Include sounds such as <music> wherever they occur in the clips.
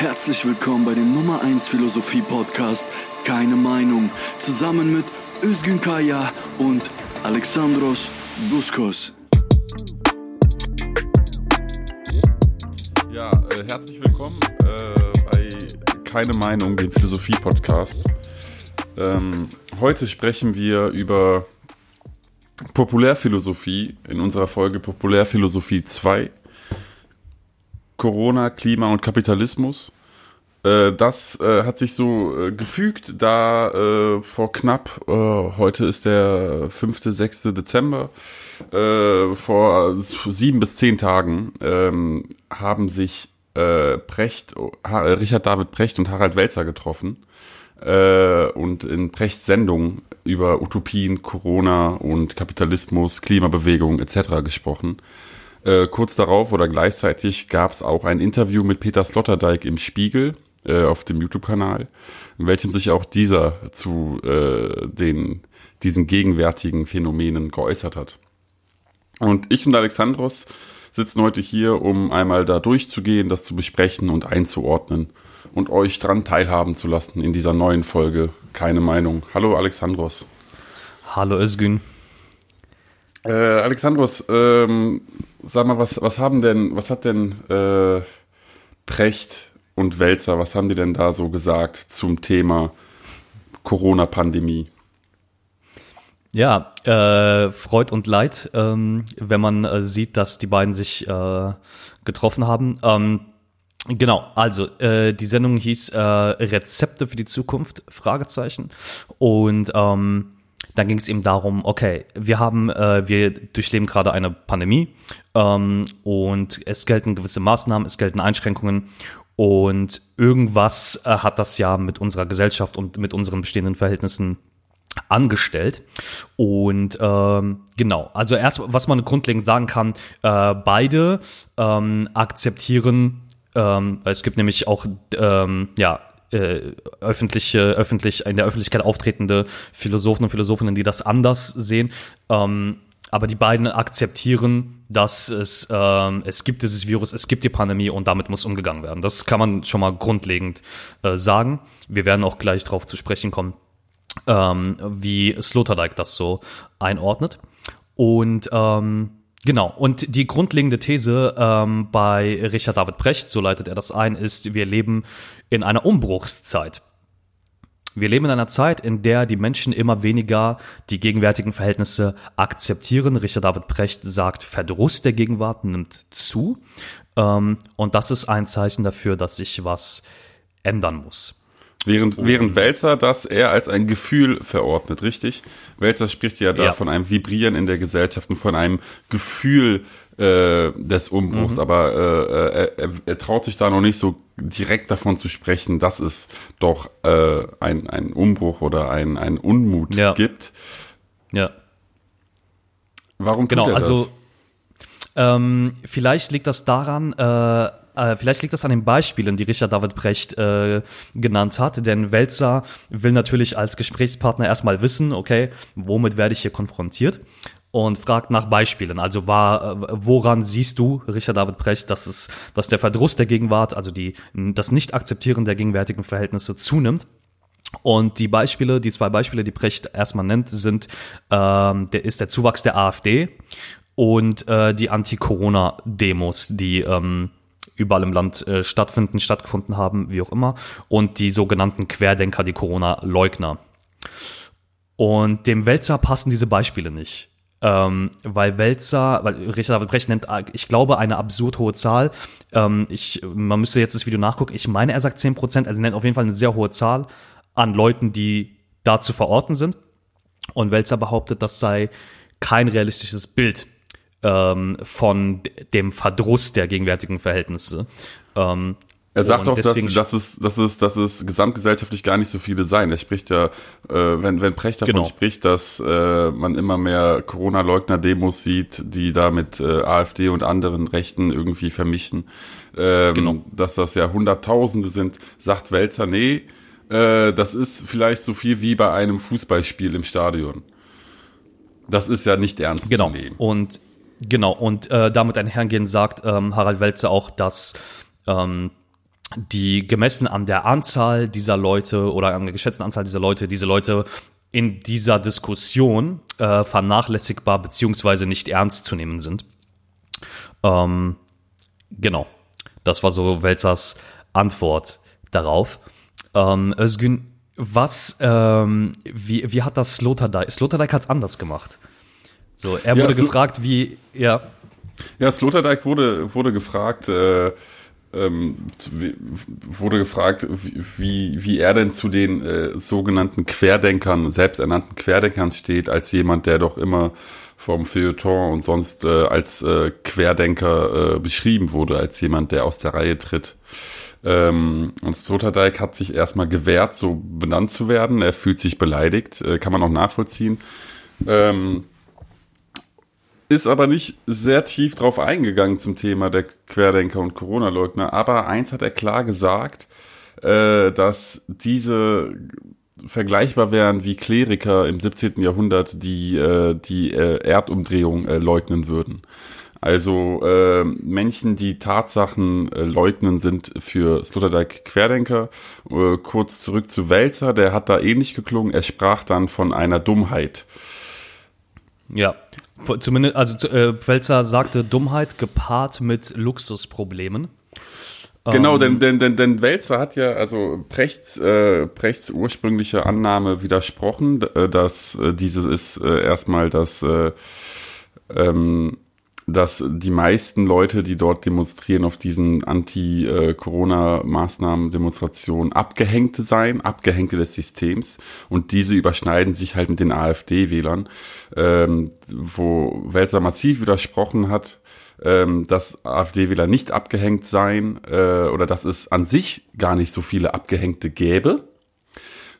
Herzlich willkommen bei dem Nummer 1 Philosophie Podcast Keine Meinung zusammen mit Özgün Kaya und Alexandros Buskos. Ja, äh, herzlich willkommen äh, bei Keine Meinung, dem Philosophie-Podcast. Ähm, heute sprechen wir über Populärphilosophie in unserer Folge Populärphilosophie 2. Corona, Klima und Kapitalismus. Äh, das äh, hat sich so äh, gefügt, da äh, vor knapp, äh, heute ist der 5., 6. Dezember, äh, vor sieben bis zehn Tagen ähm, haben sich Precht, Richard David Precht und Harald Welzer getroffen und in Prechts Sendung über Utopien, Corona und Kapitalismus, Klimabewegung etc. gesprochen. Kurz darauf oder gleichzeitig gab es auch ein Interview mit Peter Sloterdijk im Spiegel äh, auf dem YouTube-Kanal, in welchem sich auch dieser zu äh, den diesen gegenwärtigen Phänomenen geäußert hat. Und ich und Alexandros sitzen heute hier, um einmal da durchzugehen, das zu besprechen und einzuordnen und euch dran teilhaben zu lassen in dieser neuen Folge. Keine Meinung. Hallo Alexandros. Hallo Özgün. Äh, Alexandros, ähm, sag mal, was, was haben denn, was hat denn äh, Precht und Welzer, was haben die denn da so gesagt zum Thema Corona-Pandemie? Ja, äh, Freud und Leid, ähm, wenn man äh, sieht, dass die beiden sich äh, getroffen haben. Ähm, genau, also äh, die Sendung hieß äh, Rezepte für die Zukunft, Fragezeichen. Und ähm, dann ging es eben darum, okay, wir haben, äh, wir durchleben gerade eine Pandemie ähm, und es gelten gewisse Maßnahmen, es gelten Einschränkungen und irgendwas äh, hat das ja mit unserer Gesellschaft und mit unseren bestehenden Verhältnissen angestellt. Und ähm, genau, also erst, was man grundlegend sagen kann, äh, beide ähm, akzeptieren, ähm, es gibt nämlich auch ähm, ja, äh, öffentliche, öffentlich, in der Öffentlichkeit auftretende Philosophen und Philosophinnen, die das anders sehen. Ähm, aber die beiden akzeptieren, dass es, ähm, es gibt dieses Virus, es gibt die Pandemie und damit muss umgegangen werden. Das kann man schon mal grundlegend äh, sagen. Wir werden auch gleich darauf zu sprechen kommen, ähm, wie Sloterdijk das so einordnet. Und ähm, Genau, und die grundlegende These ähm, bei Richard David Brecht, so leitet er das ein, ist, wir leben in einer Umbruchszeit. Wir leben in einer Zeit, in der die Menschen immer weniger die gegenwärtigen Verhältnisse akzeptieren. Richard David Brecht sagt, Verdruss der Gegenwart nimmt zu. Ähm, und das ist ein Zeichen dafür, dass sich was ändern muss. Während, während Welzer das eher als ein Gefühl verordnet, richtig? Welzer spricht ja da ja. von einem Vibrieren in der Gesellschaft und von einem Gefühl äh, des Umbruchs, mhm. aber äh, er, er, er, traut sich da noch nicht so direkt davon zu sprechen, dass es doch äh, ein, ein Umbruch oder ein, ein Unmut ja. gibt. Ja. Warum tut genau, er das? Also, ähm, vielleicht liegt das daran, äh, äh, vielleicht liegt das an den Beispielen, die Richard David Brecht äh, genannt hat, denn Welzer will natürlich als Gesprächspartner erstmal wissen, okay, womit werde ich hier konfrontiert? Und fragt nach Beispielen. Also war, äh, woran siehst du, Richard David Brecht, dass es, dass der Verdruss der Gegenwart, also die, das Nicht-Akzeptieren der gegenwärtigen Verhältnisse zunimmt? Und die Beispiele, die zwei Beispiele, die Brecht erstmal nennt, sind, ähm, der ist der Zuwachs der AfD und äh, die Anti-Corona-Demos, die ähm, überall im Land äh, stattfinden, stattgefunden haben, wie auch immer, und die sogenannten Querdenker, die Corona-Leugner. Und dem Wälzer passen diese Beispiele nicht. Ähm, weil Wälzer, weil Richard David Brecht nennt, ich glaube, eine absurd hohe Zahl. Ähm, ich, man müsste jetzt das Video nachgucken. Ich meine, er sagt 10%, also nennt auf jeden Fall eine sehr hohe Zahl an Leuten, die da zu verorten sind. Und Wälzer behauptet, das sei kein realistisches Bild ähm, von dem Verdruss der gegenwärtigen Verhältnisse. Ähm, er sagt auch, dass, dass, es, dass, es, dass es gesamtgesellschaftlich gar nicht so viele sein. Er spricht ja, äh, wenn, wenn Precht davon genau. spricht, dass äh, man immer mehr Corona-Leugner-Demos sieht, die da mit äh, AfD und anderen Rechten irgendwie vermischen, ähm, genau. dass das ja Hunderttausende sind, sagt Welzer, nee, äh, das ist vielleicht so viel wie bei einem Fußballspiel im Stadion. Das ist ja nicht ernst genau. zu nehmen. Und Genau, und äh, damit einhergehend sagt ähm, Harald Welze auch, dass ähm, die gemessen an der Anzahl dieser Leute oder an der geschätzten Anzahl dieser Leute, diese Leute in dieser Diskussion äh, vernachlässigbar beziehungsweise nicht ernst zu nehmen sind. Ähm, genau, das war so Welzers Antwort darauf. Ähm, Özgün, was, ähm, wie, wie hat das Sloterdijk? Sloterdijk hat es anders gemacht. So, er Ja, wurde gefragt, wie, ja, Ja, Sloterdijk wurde, wurde gefragt, äh, ähm, wurde gefragt, wie- wie, wie er denn zu den äh, sogenannten Querdenkern, selbsternannten Querdenkern steht, als jemand, der doch immer vom Feuilleton und sonst äh, als äh, Querdenker äh, beschrieben wurde, als jemand, der aus der Reihe tritt. Ähm, und Sloterdijk hat sich erstmal gewehrt, so benannt zu werden. Er fühlt sich beleidigt, äh, kann man auch nachvollziehen. Ähm, ist aber nicht sehr tief drauf eingegangen zum Thema der Querdenker und Corona-Leugner. Aber eins hat er klar gesagt, äh, dass diese vergleichbar wären wie Kleriker im 17. Jahrhundert, die äh, die äh, Erdumdrehung äh, leugnen würden. Also äh, Menschen, die Tatsachen äh, leugnen, sind für Sloterdijk Querdenker. Äh, kurz zurück zu Welzer, der hat da ähnlich geklungen. Er sprach dann von einer Dummheit. ja. Zumindest, also äh, Welzer sagte Dummheit gepaart mit Luxusproblemen. Genau, denn, denn, denn, denn Welzer hat ja also Prechts, äh, Prechts ursprüngliche Annahme widersprochen, äh, dass äh, dieses ist äh, erstmal, dass, äh, ähm, dass die meisten Leute, die dort demonstrieren auf diesen Anti-Corona-Maßnahmen-Demonstrationen, Abgehängte seien, Abgehängte des Systems. Und diese überschneiden sich halt mit den AfD-Wählern, ähm, wo Welzer massiv widersprochen hat, ähm, dass AfD-Wähler nicht abgehängt seien äh, oder dass es an sich gar nicht so viele Abgehängte gäbe,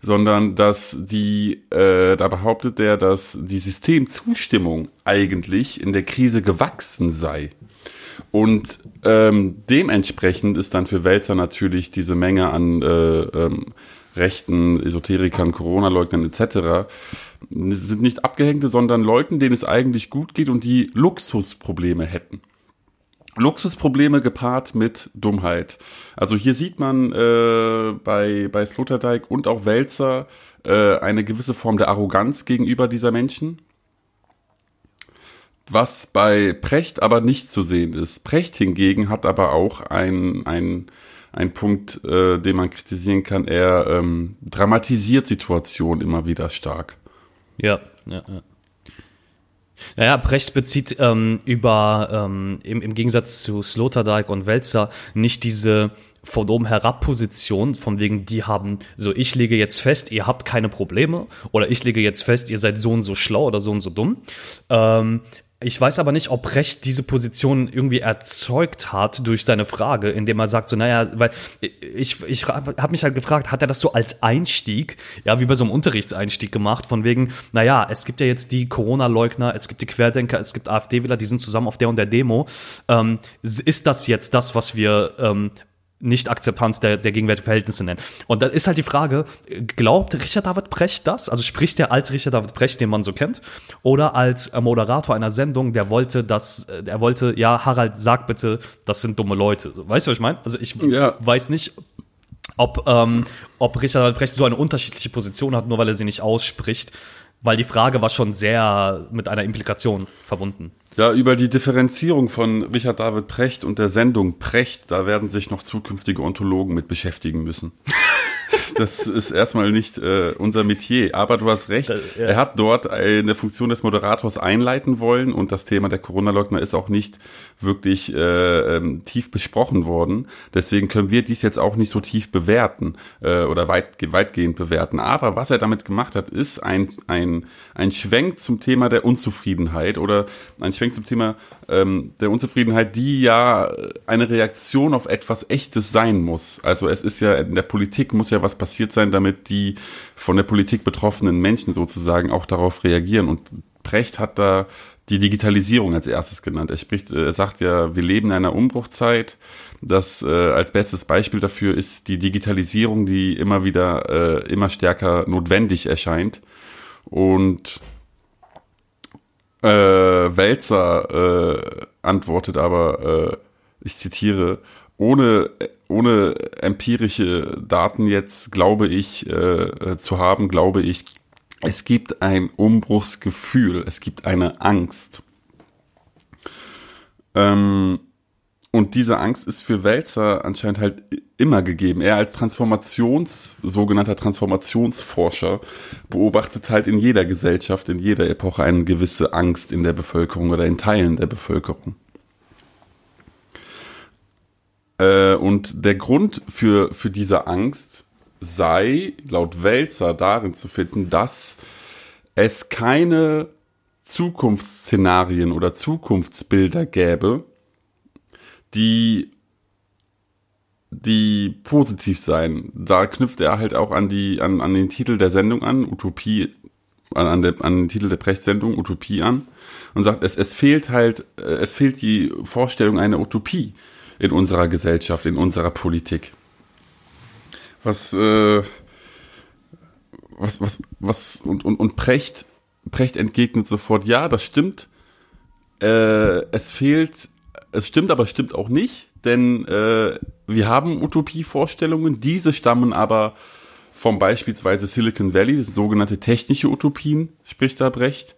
sondern dass die, äh, da behauptet er, dass die Systemzustimmung eigentlich in der Krise gewachsen sei. Und ähm, dementsprechend ist dann für Wälzer natürlich diese Menge an äh, ähm, Rechten, Esoterikern, Corona-Leugnern etc. sind nicht Abgehängte, sondern Leuten, denen es eigentlich gut geht und die Luxusprobleme hätten. Luxusprobleme gepaart mit Dummheit. Also hier sieht man äh, bei, bei Sloterdijk und auch Wälzer äh, eine gewisse Form der Arroganz gegenüber dieser Menschen. Was bei Precht aber nicht zu sehen ist. Precht hingegen hat aber auch ein, ein, ein Punkt, äh, den man kritisieren kann. Er ähm, dramatisiert Situationen immer wieder stark. Ja, ja, ja. Naja, Brecht bezieht ähm, über, ähm, im, im Gegensatz zu Sloterdijk und Welzer, nicht diese von oben herab Position, von wegen, die haben, so ich lege jetzt fest, ihr habt keine Probleme, oder ich lege jetzt fest, ihr seid so und so schlau oder so und so dumm. Ähm, ich weiß aber nicht, ob Recht diese Position irgendwie erzeugt hat durch seine Frage, indem er sagt, so, naja, weil ich, ich habe mich halt gefragt, hat er das so als Einstieg, ja, wie bei so einem Unterrichtseinstieg gemacht, von wegen, naja, es gibt ja jetzt die Corona-Leugner, es gibt die Querdenker, es gibt AfD-Wähler, die sind zusammen auf der und der Demo. Ähm, ist das jetzt das, was wir ähm, nicht-Akzeptanz der, der gegenwärtigen Verhältnisse nennen. Und da ist halt die Frage, glaubt Richard David Brecht das? Also spricht er als Richard David Brecht, den man so kennt? Oder als äh, Moderator einer Sendung, der wollte, dass, äh, der wollte, ja, Harald, sag bitte, das sind dumme Leute. Weißt du, was ich meine? Also ich Ja. weiß nicht, ob, ähm, ob Richard David Brecht so eine unterschiedliche Position hat, nur weil er sie nicht ausspricht. Weil die Frage war schon sehr mit einer Implikation verbunden. Ja, über die Differenzierung von Richard David Precht und der Sendung Precht, da werden sich noch zukünftige Ontologen mit beschäftigen müssen. Das ist erstmal nicht äh, unser Metier, aber du hast recht. ja. Er hat dort eine Funktion des Moderators einleiten wollen und das Thema der Corona-Leugner ist auch nicht wirklich äh, ähm, tief besprochen worden. Deswegen können wir dies jetzt auch nicht so tief bewerten äh, oder weit, weitgehend bewerten. Aber was er damit gemacht hat, ist ein, ein, ein Schwenk zum Thema der Unzufriedenheit oder ein Schwenk zum Thema ähm, der Unzufriedenheit, die ja eine Reaktion auf etwas Echtes sein muss. Also es ist ja in der Politik muss ja was passiert sein, damit die von der Politik betroffenen Menschen sozusagen auch darauf reagieren. Und Brecht hat da die Digitalisierung als erstes genannt. Er spricht, er sagt ja, wir leben in einer Umbruchzeit. Das äh, als bestes Beispiel dafür ist die Digitalisierung, die immer wieder äh, immer stärker notwendig erscheint. Und äh, Welzer äh, antwortet aber, äh, ich zitiere, ohne, ohne empirische Daten jetzt, glaube ich, äh, zu haben, glaube ich, es gibt ein Umbruchsgefühl, es gibt eine Angst. Ähm, und diese Angst ist für Wälzer anscheinend halt immer gegeben. Er als Transformations, sogenannter Transformationsforscher beobachtet halt in jeder Gesellschaft, in jeder Epoche eine gewisse Angst in der Bevölkerung oder in Teilen der Bevölkerung. Äh, und der Grund für, für diese Angst sei, laut Wälzer, darin zu finden, dass es keine Zukunftsszenarien oder Zukunftsbilder gäbe, die die positiv sein. Da knüpft er halt auch an die an, an den Titel der Sendung an, Utopie an, an, der, an den Titel der Precht-Sendung Utopie an und sagt, es, es fehlt halt, äh, es fehlt die Vorstellung einer Utopie in unserer Gesellschaft, in unserer Politik. Was, äh, was, was, was, und, und, und Precht, Precht entgegnet sofort, ja, das stimmt. Äh, es fehlt es stimmt, aber es stimmt auch nicht, denn äh, wir haben Utopievorstellungen, diese stammen aber vom beispielsweise Silicon Valley, sogenannte technische Utopien, spricht da Brecht,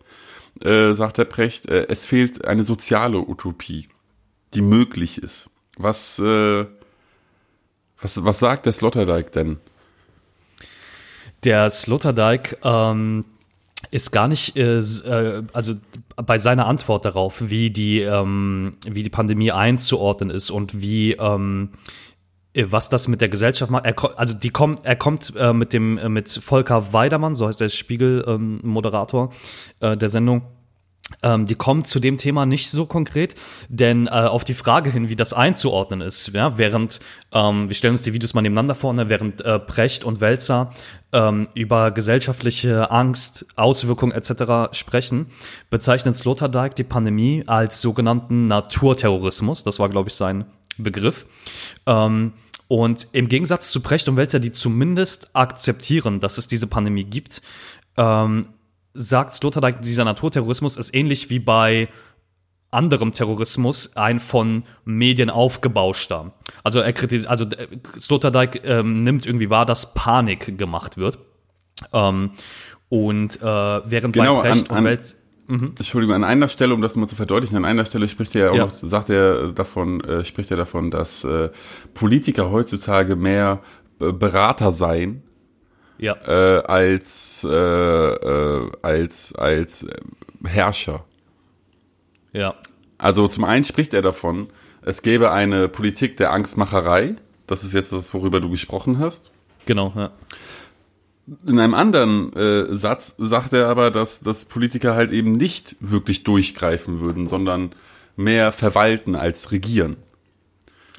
äh, sagt der Brecht, äh, es fehlt eine soziale Utopie, die möglich ist. Was, äh, was, was sagt der Sloterdijk denn? Der Sloterdijk ähm, ist gar nicht, äh, äh, also bei seiner Antwort darauf, wie die, ähm, wie die Pandemie einzuordnen ist und wie, ähm, äh, was das mit der Gesellschaft macht. Er, also die kommt, er kommt äh, mit dem, äh, mit Volker Weidermann, so heißt der Spiegel-Moderator ähm, äh, der Sendung, ähm, die kommt zu dem Thema nicht so konkret, denn äh, auf die Frage hin, wie das einzuordnen ist, ja, während ähm, wir stellen uns die Videos mal nebeneinander vor, ne, während äh, Precht und Welzer ähm, über gesellschaftliche Angst, Auswirkungen etc. sprechen, bezeichnet Sloterdijk die Pandemie als sogenannten Naturterrorismus. Das war, glaube ich, sein Begriff. Ähm, und im Gegensatz zu Precht und Welzer, die zumindest akzeptieren, dass es diese Pandemie gibt, ähm, sagt Sloterdijk, dieser Naturterrorismus ist ähnlich wie bei anderem Terrorismus ein von Medien aufgebauschter. Also er kritisiert, also äh, Sloterdijk ähm, nimmt irgendwie wahr, dass Panik gemacht wird. Ähm, und äh, während genau, bei Brecht an, an, und Welt Mhm. Entschuldigung, an einer Stelle, um das mal zu verdeutlichen, an einer Stelle spricht er ja auch ja. noch, sagt er davon, äh, spricht er davon, dass äh, Politiker heutzutage mehr Berater seien ja. äh, als, äh, äh, als, als Herrscher. Ja. Also zum einen spricht er davon, es gäbe eine Politik der Angstmacherei. Das ist jetzt das, worüber du gesprochen hast. Genau, ja. In einem anderen äh, Satz sagt er aber, dass, dass Politiker halt eben nicht wirklich durchgreifen würden, sondern mehr verwalten als regieren.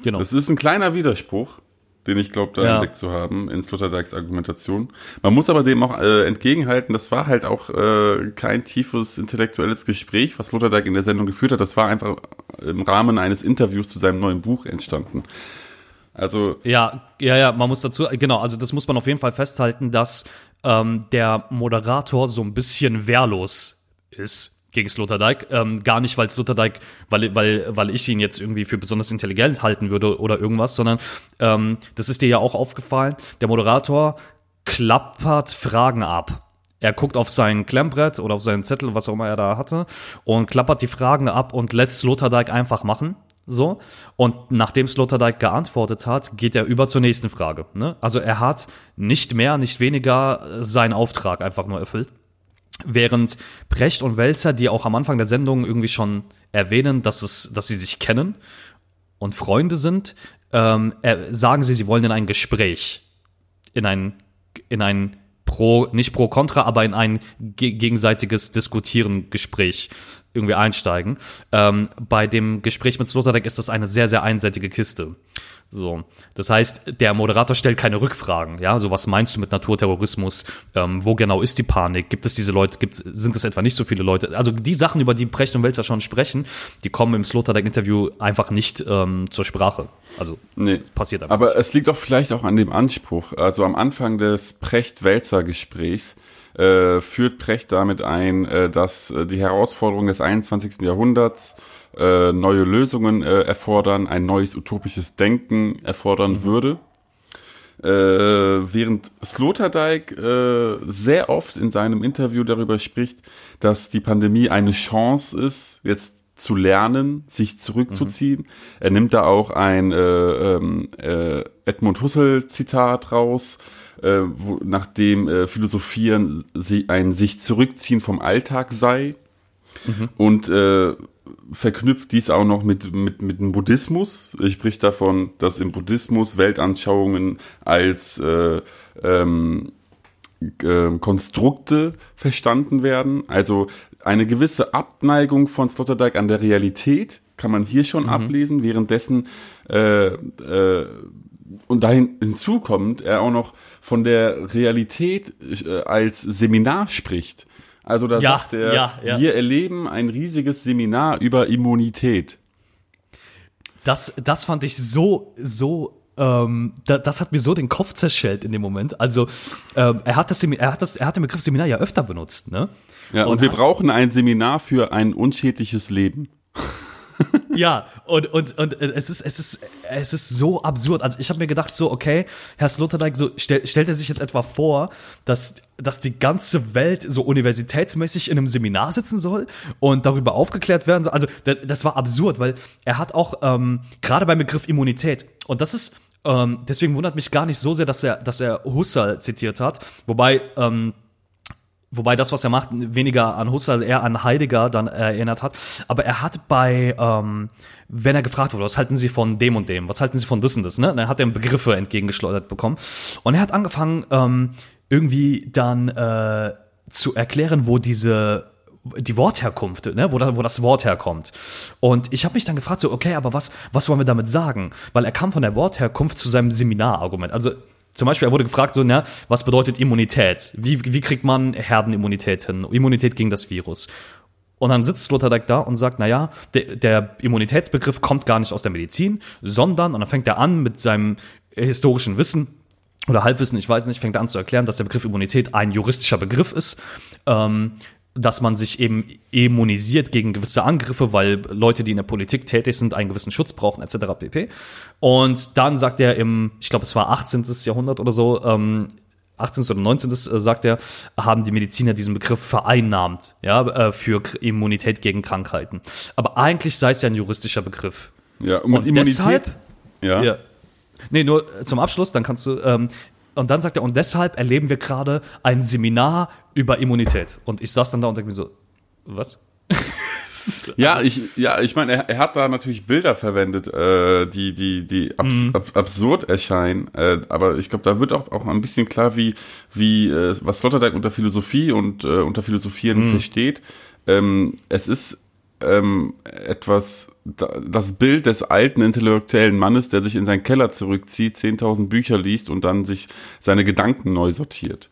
Genau. Das ist ein kleiner Widerspruch, den ich glaube, da ja. entdeckt zu haben in Sloterdijks Argumentation. Man muss aber dem auch äh, entgegenhalten, das war halt auch äh, kein tiefes intellektuelles Gespräch, was Sloterdijk in der Sendung geführt hat. Das war einfach im Rahmen eines Interviews zu seinem neuen Buch entstanden. Also ja, ja, ja, man muss dazu genau, also das muss man auf jeden Fall festhalten, dass ähm, der Moderator so ein bisschen wehrlos ist gegen Sloterdijk. Ähm, gar nicht, weil Sloterdijk, weil, weil, weil ich ihn jetzt irgendwie für besonders intelligent halten würde oder irgendwas, sondern ähm, das ist dir ja auch aufgefallen. Der Moderator klappert Fragen ab. Er guckt auf sein Klemmbrett oder auf seinen Zettel, was auch immer er da hatte, und klappert die Fragen ab und lässt Sloterdijk einfach machen. So. Und nachdem Sloterdijk geantwortet hat, geht er über zur nächsten Frage. Ne? Also er hat nicht mehr, nicht weniger seinen Auftrag einfach nur erfüllt. Während Precht und Welzer, die auch am Anfang der Sendung irgendwie schon erwähnen, dass, es, dass sie sich kennen und Freunde sind, ähm, sagen sie, sie wollen in ein Gespräch, in ein, in ein pro, nicht pro kontra, aber in ein gegenseitiges Diskutieren Gespräch irgendwie einsteigen. Ähm, bei dem Gespräch mit Sloterdijk ist das eine sehr, sehr einseitige Kiste. So, das heißt, der Moderator stellt keine Rückfragen. Ja, so was meinst du mit Naturterrorismus? Ähm, wo genau ist die Panik? Gibt es diese Leute? Gibt sind es etwa nicht so viele Leute? Also die Sachen, über die Brecht und Welzer schon sprechen, die kommen im Sloterdijk-Interview einfach nicht ähm, zur Sprache. Also nee. passiert einfach. Aber nicht. es liegt doch vielleicht auch an dem Anspruch. Also am Anfang des Precht-Welzer-Gesprächs äh, führt Precht damit ein, äh, dass äh, die Herausforderungen des 21. Jahrhunderts äh, neue Lösungen äh, erfordern, ein neues utopisches Denken erfordern mhm. würde. Äh, während Sloterdijk äh, sehr oft in seinem Interview darüber spricht, dass die Pandemie eine Chance ist, jetzt zu lernen, sich zurückzuziehen. Mhm. Er nimmt da auch ein äh, ähm, äh, Edmund Husserl Zitat raus, äh, wo, nachdem äh, Philosophieren sie, ein sich zurückziehen vom Alltag sei mhm. und äh, verknüpft dies auch noch mit, mit, mit dem Buddhismus. Ich spricht davon, dass im Buddhismus Weltanschauungen als äh, ähm, äh, Konstrukte verstanden werden. Also eine gewisse Abneigung von Sloterdijk an der Realität kann man hier schon mhm. ablesen, währenddessen äh, äh, und dahin hinzukommt, er auch noch von der Realität äh, als Seminar spricht. Also da ja, sagt er, ja, ja. wir erleben ein riesiges Seminar über Immunität. Das, das fand ich so, so ähm, da, das hat mir so den Kopf zerschellt in dem Moment. Also ähm, er hat das, er hat das, er hat den Begriff Seminar ja öfter benutzt, ne? Ja, und, und wir brauchen ein Seminar für ein unschädliches Leben. <laughs> ja, und, und, und es ist, es ist, es ist so absurd. Also ich habe mir gedacht, so, okay, Herr Sloterdijk, so stell, stellt er sich jetzt etwa vor, dass, dass die ganze Welt so universitätsmäßig in einem Seminar sitzen soll und darüber aufgeklärt werden soll. Also das war absurd, weil er hat auch ähm, gerade beim Begriff Immunität, und das ist, ähm, deswegen wundert mich gar nicht so sehr, dass er, dass er Husserl zitiert hat, wobei, ähm, Wobei das, was er macht, weniger an Husserl, eher an Heidegger dann erinnert hat. Aber er hat bei, ähm, wenn er gefragt wurde, was halten Sie von dem und dem, was halten Sie von das und das, ne? Dann hat er Begriffe entgegengeschleudert bekommen. Und er hat angefangen, ähm, irgendwie dann äh, zu erklären, wo diese die Wortherkunft, ne, wo, da, wo das Wort herkommt. Und ich habe mich dann gefragt, so, okay, aber was, was wollen wir damit sagen? Weil er kam von der Wortherkunft zu seinem Seminarargument. Also zum Beispiel, er wurde gefragt, so, na, was bedeutet Immunität? Wie, wie kriegt man Herdenimmunität hin? Immunität gegen das Virus. Und dann sitzt Sloterdijk da und sagt, naja, der, der Immunitätsbegriff kommt gar nicht aus der Medizin, sondern, und dann fängt er an mit seinem historischen Wissen, oder Halbwissen, ich weiß nicht, fängt er an zu erklären, dass der Begriff Immunität ein juristischer Begriff ist. Ähm, dass man sich eben immunisiert gegen gewisse Angriffe, weil Leute, die in der Politik tätig sind, einen gewissen Schutz brauchen, etc. pp. Und dann sagt er im, ich glaube, es war 18. Jahrhundert oder so, ähm, 18. oder 19. Äh, sagt er, haben die Mediziner diesen Begriff vereinnahmt, ja, äh, für Immunität gegen Krankheiten. Aber eigentlich sei es ja ein juristischer Begriff. Ja, und, und Immunität. Deshalb, ja. ja. Nee, nur zum Abschluss, dann kannst du, ähm, und dann sagt er, und deshalb erleben wir gerade ein Seminar über Immunität. Und ich saß dann da und dachte mir so, was? <laughs> ja, ich, ja, ich meine, er, er, hat da natürlich Bilder verwendet, äh, die, die, die abs, mhm. ab, absurd erscheinen. Äh, aber ich glaube, da wird auch, auch ein bisschen klar, wie, wie äh, was Sloterdijk unter Philosophie und äh, unter Philosophieren mhm. versteht. Ähm, es ist ähm, etwas, das Bild des alten intellektuellen Mannes, der sich in seinen Keller zurückzieht, 10.000 Bücher liest und dann sich seine Gedanken neu sortiert.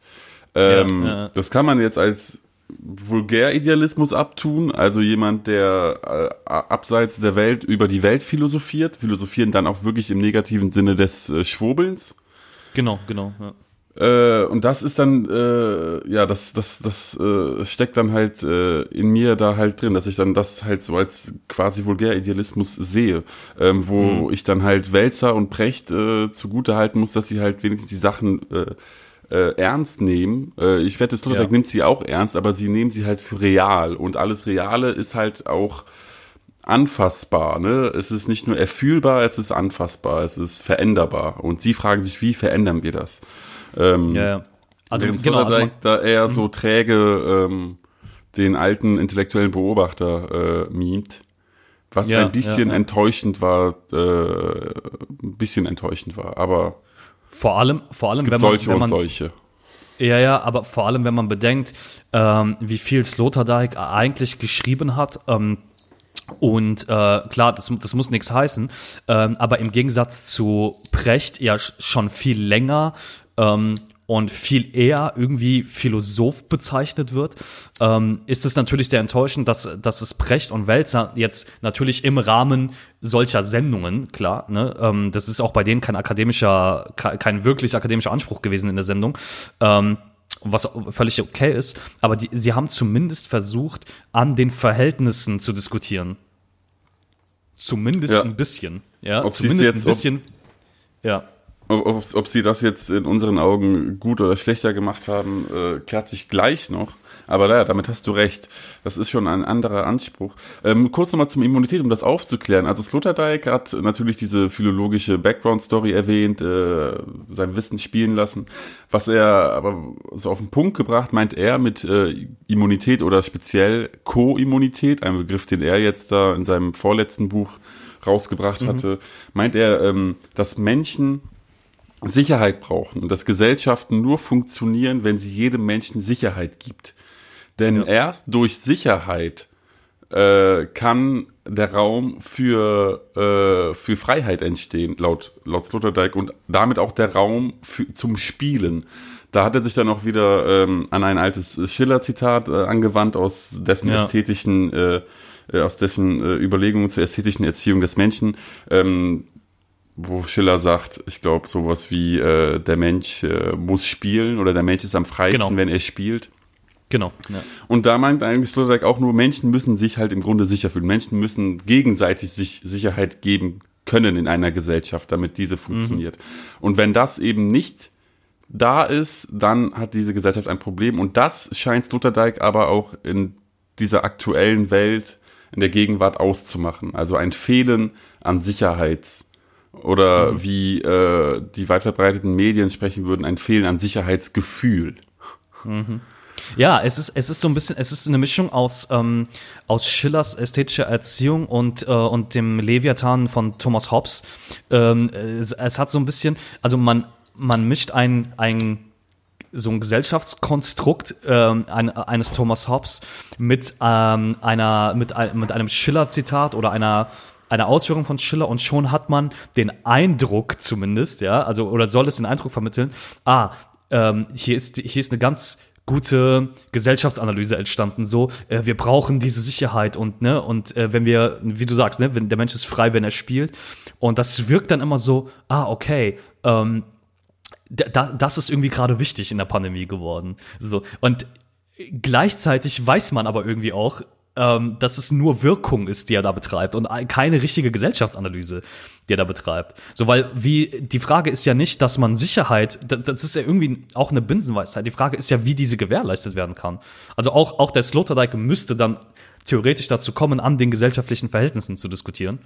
Ähm, ja, ja. Das kann man jetzt als Vulgäridealismus abtun, also jemand, der äh, abseits der Welt über die Welt philosophiert, philosophieren dann auch wirklich im negativen Sinne des äh, Schwurbelns. Genau, genau. Ja. Äh, und das ist dann, äh, ja, das, das, das äh, steckt dann halt äh, in mir da halt drin, dass ich dann das halt so als quasi Vulgäridealismus sehe, ähm, wo mhm. ich dann halt Wälzer und Precht äh, zugute halten muss, dass sie halt wenigstens die Sachen äh, ernst nehmen. Ich wette, Sloterdijk ja. nimmt sie auch ernst, aber sie nehmen sie halt für real und alles Reale ist halt auch anfassbar. Ne? Es ist nicht nur erfühlbar, es ist anfassbar, es ist veränderbar. Und sie fragen sich, wie verändern wir das? Ähm, ja, ja. Also genau, also da eher so mhm. träge ähm, den alten intellektuellen Beobachter äh, mimt. Was ja, ein bisschen ja, enttäuschend war, äh, ein bisschen enttäuschend war, aber vor allem, vor allem, wenn man, solche wenn man, und solche. Ja, ja, aber vor allem, wenn man bedenkt, ähm, wie viel Sloterdijk eigentlich geschrieben hat, ähm, und äh, klar, das, das muss nichts heißen, ähm, aber im Gegensatz zu Precht ja schon viel länger ähm, und viel eher irgendwie Philosoph bezeichnet wird, ähm, ist es natürlich sehr enttäuschend, dass, dass es Precht und Welzer jetzt natürlich im Rahmen solcher Sendungen, klar, ne, ähm, das ist auch bei denen kein akademischer, kein wirklich akademischer Anspruch gewesen in der Sendung, ähm, was völlig okay ist, aber die, sie haben zumindest versucht, an den Verhältnissen zu diskutieren. Zumindest Ja. ein bisschen. Ja, Ob zumindest jetzt- ein bisschen. ja. Ob, ob, sie das jetzt in unseren Augen gut oder schlechter gemacht haben, äh, klärt sich gleich noch. Aber naja, damit hast du recht. Das ist schon ein anderer Anspruch. Ähm, kurz nochmal zum Immunität, um das aufzuklären. Also Sloterdijk hat natürlich diese philologische Background-Story erwähnt, äh, sein Wissen spielen lassen. Was er aber so auf den Punkt gebracht, meint er mit äh, Immunität oder speziell Co-Immunität, ein Begriff, den er jetzt da in seinem vorletzten Buch rausgebracht hatte, meint er, ähm, dass Menschen Sicherheit brauchen und dass Gesellschaften nur funktionieren, wenn sie jedem Menschen Sicherheit gibt. Denn Ja. erst durch Sicherheit äh, kann der Raum für, äh, für Freiheit entstehen, laut, laut Sloterdijk, und damit auch der Raum für, zum Spielen. Da hat er sich dann auch wieder ähm, an ein altes Schiller-Zitat äh, angewandt, aus dessen Ja. ästhetischen, äh, äh, aus dessen äh, Überlegungen zur ästhetischen Erziehung des Menschen. Ähm, wo Schiller sagt, ich glaube, sowas wie äh, der Mensch äh, muss spielen oder der Mensch ist am freisten, Genau. wenn er spielt. Genau. Ja. Und da meint eigentlich Sloterdijk auch nur, Menschen müssen sich halt im Grunde sicher fühlen. Menschen müssen gegenseitig sich Sicherheit geben können in einer Gesellschaft, damit diese funktioniert. Und wenn das eben nicht da ist, dann hat diese Gesellschaft ein Problem. Und das scheint Sloterdijk aber auch in dieser aktuellen Welt, in der Gegenwart auszumachen. Also ein Fehlen an Sicherheits- oder wie äh, die weit verbreiteten Medien sprechen würden, ein Fehlen an Sicherheitsgefühl. Ja, es ist, es ist so ein bisschen, es ist eine Mischung aus, ähm, aus Schillers ästhetischer Erziehung und, äh, und dem Leviathan von Thomas Hobbes. Ähm, es, es hat so ein bisschen, also man, man mischt ein, ein so ein Gesellschaftskonstrukt ähm, ein, eines Thomas Hobbes mit ähm, einer mit, ein, mit einem Schiller-Zitat oder einer einer Ausführung von Schiller und schon hat man den Eindruck zumindest, ja, also oder soll es den Eindruck vermitteln, ah, ähm, hier ist hier ist eine ganz gute Gesellschaftsanalyse entstanden. So, äh, wir brauchen diese Sicherheit und ne und äh, wenn wir, wie du sagst, ne, wenn der Mensch ist frei, wenn er spielt und das wirkt dann immer so, ah okay, ähm, da, das ist irgendwie gerade wichtig in der Pandemie geworden. So und gleichzeitig weiß man aber irgendwie auch, ähm, dass es nur Wirkung ist, die er da betreibt und keine richtige Gesellschaftsanalyse, die er da betreibt. So, weil wie die Frage ist ja nicht, dass man Sicherheit, da- das ist ja irgendwie auch eine Binsenweisheit. Die Frage ist ja, wie diese gewährleistet werden kann. Also auch auch der Sloterdijk müsste dann theoretisch dazu kommen, an den gesellschaftlichen Verhältnissen zu diskutieren.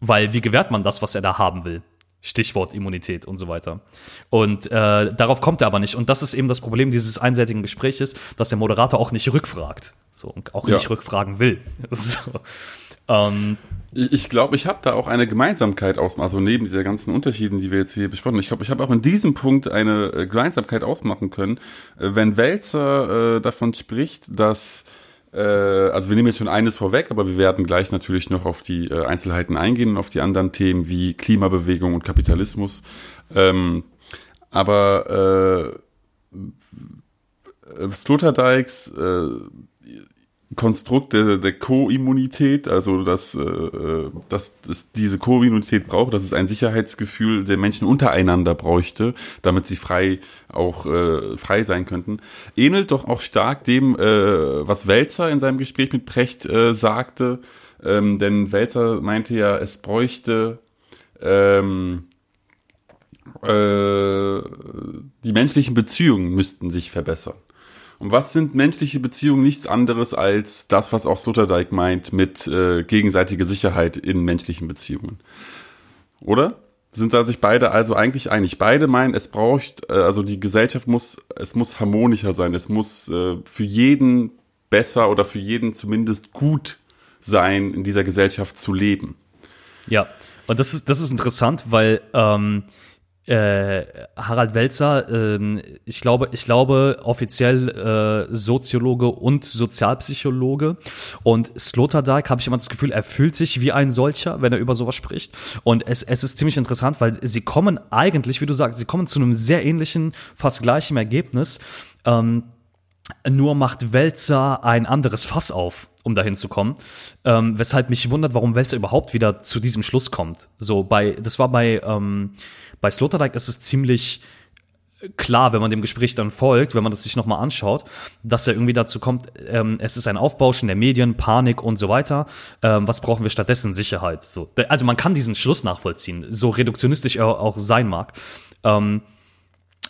Weil wie gewährt man das, was er da haben will? Stichwort Immunität und so weiter. Und äh, darauf kommt er aber nicht. Und das ist eben das Problem dieses einseitigen Gespräches, dass der Moderator auch nicht rückfragt. So, und auch Ja. nicht rückfragen will. <laughs> So. Ähm, Ich glaube, ich habe da auch eine Gemeinsamkeit aus, also neben dieser ganzen Unterschieden, die wir jetzt hier besprochen haben. Ich glaube, ich habe auch in diesem Punkt eine äh, Gemeinsamkeit ausmachen können, äh, wenn Welzer äh, davon spricht, dass also wir nehmen jetzt schon eines vorweg, aber wir werden gleich natürlich noch auf die äh, Einzelheiten eingehen auf die anderen Themen wie Klimabewegung und Kapitalismus. Ähm, aber äh, äh, Sloterdijks äh, Konstrukt der, der Co-Immunität, also dass, äh, dass es diese Co-Immunität braucht, dass es ein Sicherheitsgefühl der Menschen untereinander bräuchte, damit sie frei auch äh, frei sein könnten, ähnelt doch auch stark dem, äh, was Welzer in seinem Gespräch mit Precht äh, sagte, ähm, denn Welzer meinte ja, es bräuchte ähm, äh, die menschlichen Beziehungen müssten sich verbessern. Und was sind menschliche Beziehungen? Nichts anderes als das, was auch Sloterdijk meint mit äh, gegenseitiger Sicherheit in menschlichen Beziehungen. Oder? Sind da sich beide also eigentlich einig? Beide meinen, es braucht, äh, also die Gesellschaft muss, es muss harmonischer sein. Es muss äh, für jeden besser oder für jeden zumindest gut sein, in dieser Gesellschaft zu leben. Ja, und das ist, das ist interessant, weil ähm, äh, Harald Welzer, ähm, ich glaube, ich glaube offiziell äh, Soziologe und Sozialpsychologe und Sloterdijk habe ich immer das Gefühl, er fühlt sich wie ein solcher, wenn er über sowas spricht. Und es, es ist ziemlich interessant, weil sie kommen eigentlich, wie du sagst, sie kommen zu einem sehr ähnlichen, fast gleichen Ergebnis. Ähm, nur macht Welzer ein anderes Fass auf, um dahin zu kommen. Ähm, weshalb mich wundert, warum Welzer überhaupt wieder zu diesem Schluss kommt. So bei, das war bei ähm, bei Sloterdijk ist es ziemlich klar, wenn man dem Gespräch dann folgt, wenn man das sich nochmal anschaut, dass er irgendwie dazu kommt, ähm, es ist ein Aufbauschen der Medien, Panik und so weiter. Ähm, was brauchen wir stattdessen? Sicherheit. So. Also man kann diesen Schluss nachvollziehen, so reduktionistisch er auch sein mag. Ähm,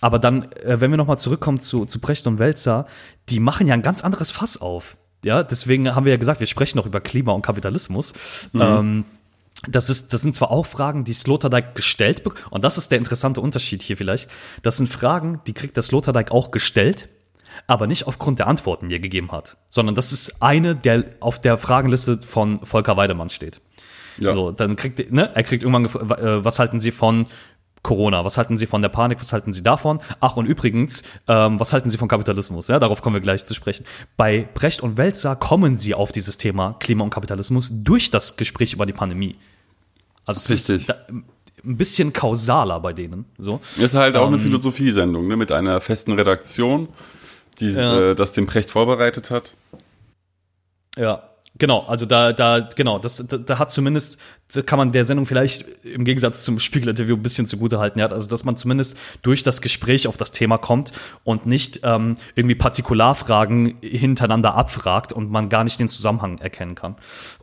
aber dann, äh, wenn wir nochmal zurückkommen zu, zu Brecht und Welzer, die machen ja ein ganz anderes Fass auf. Ja, deswegen haben wir ja gesagt, wir sprechen noch über Klima und Kapitalismus. Mhm. Ähm, das ist, das sind zwar auch Fragen, die Sloterdijk gestellt bekommt, und das ist der interessante Unterschied hier vielleicht. Das sind Fragen, die kriegt der Sloterdijk auch gestellt, aber nicht aufgrund der Antworten, die er gegeben hat, sondern das ist eine, der auf der Fragenliste von Volker Weidemann steht. Ja. So, dann kriegt, ne, er kriegt irgendwann, äh, was halten Sie von Corona, was halten Sie von der Panik, was halten Sie davon? Ach, und übrigens, ähm, was halten Sie von Kapitalismus? Ja, darauf kommen wir gleich zu sprechen. Bei Brecht und Welzer kommen sie auf dieses Thema Klima und Kapitalismus durch das Gespräch über die Pandemie. Also ist da, ein bisschen kausaler bei denen. So. Ist halt auch ähm, eine Philosophiesendung, ne, mit einer festen Redaktion, die ja. äh, das dem Precht vorbereitet hat. Ja, Genau, also da, da, genau, das, da, da hat zumindest, kann man der Sendung vielleicht im Gegensatz zum <laughs> Spiegel-Interview ein bisschen zugute halten, ja, also dass man zumindest durch das Gespräch auf das Thema kommt und nicht ähm, irgendwie Partikularfragen hintereinander abfragt und man gar nicht den Zusammenhang erkennen kann.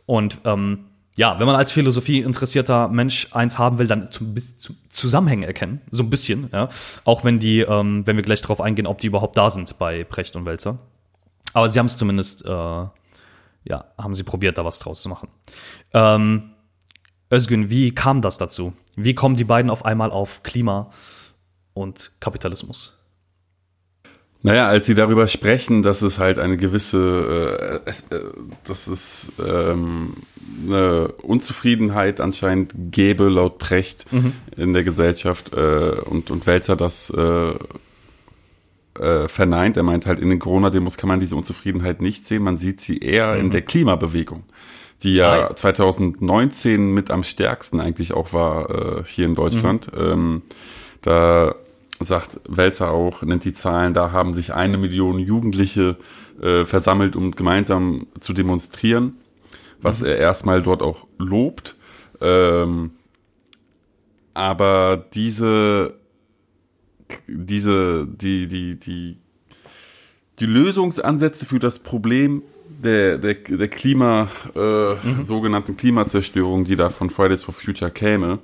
Und ähm, ja, wenn man als Philosophie interessierter Mensch eins haben will, dann zum, bis, zu, Zusammenhänge erkennen, so ein bisschen, ja, auch wenn die, ähm, wenn wir gleich darauf eingehen, ob die überhaupt da sind bei Precht und Welzer. Aber sie haben es zumindest äh, ja, haben sie probiert, da was draus zu machen. Ähm, Özgün, wie kam das dazu? Wie kommen die beiden auf einmal auf Klima und Kapitalismus? Naja, als sie darüber sprechen, dass es halt eine gewisse, äh, es, äh, dass es ähm, eine Unzufriedenheit anscheinend gäbe, laut Precht, mhm. in der Gesellschaft äh, und, und Welzer das äh, verneint. Er meint halt, in den Corona-Demos kann man diese Unzufriedenheit nicht sehen. Man sieht sie eher mhm. in der Klimabewegung, die ja 2019 mit am stärksten eigentlich auch war äh, hier in Deutschland. Mhm. Ähm, da sagt Welzer auch, nennt die Zahlen, da haben sich eine Million Jugendliche äh, versammelt, um gemeinsam zu demonstrieren, was mhm. er erstmal dort auch lobt. Ähm, aber diese diese, die, die, die, die Lösungsansätze für das Problem der, der, der Klima, äh, mhm. sogenannten Klimazerstörung, die da von Fridays for Future käme,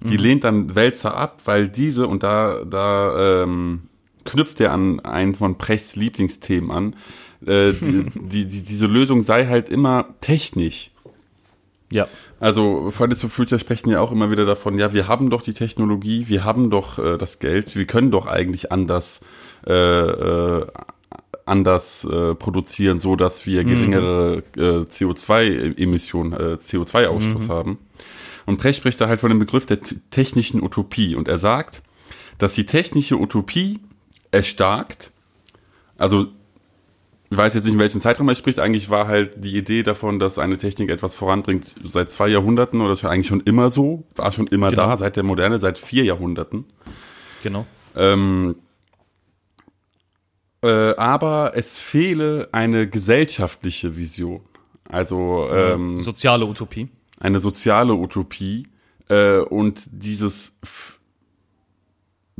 die mhm. lehnt dann Wälzer ab, weil diese, und da, da ähm, knüpft er an einen von Prechts Lieblingsthemen an, äh, die, <laughs> die, die, diese Lösung sei halt immer technisch. Ja. Also Fridays for Future sprechen ja auch immer wieder davon, ja, wir haben doch die Technologie, wir haben doch äh, das Geld, wir können doch eigentlich anders äh, äh, anders äh, produzieren, so dass wir mhm. geringere äh, CO2-Emissionen, äh, CO2-Ausstoß mhm. haben. Und Precht spricht da halt von dem Begriff der technischen Utopie. Und er sagt, dass die technische Utopie erstarkt, also ich weiß jetzt nicht, in welchem Zeitraum er spricht. Eigentlich war halt die Idee davon, dass eine Technik etwas voranbringt, seit zwei Jahrhunderten oder das war eigentlich schon immer so, war schon immer genau. da, seit der Moderne, seit vier Jahrhunderten. Genau. Ähm, äh, aber es fehle eine gesellschaftliche Vision. Also ähm, soziale Utopie. Eine soziale Utopie. Äh, und dieses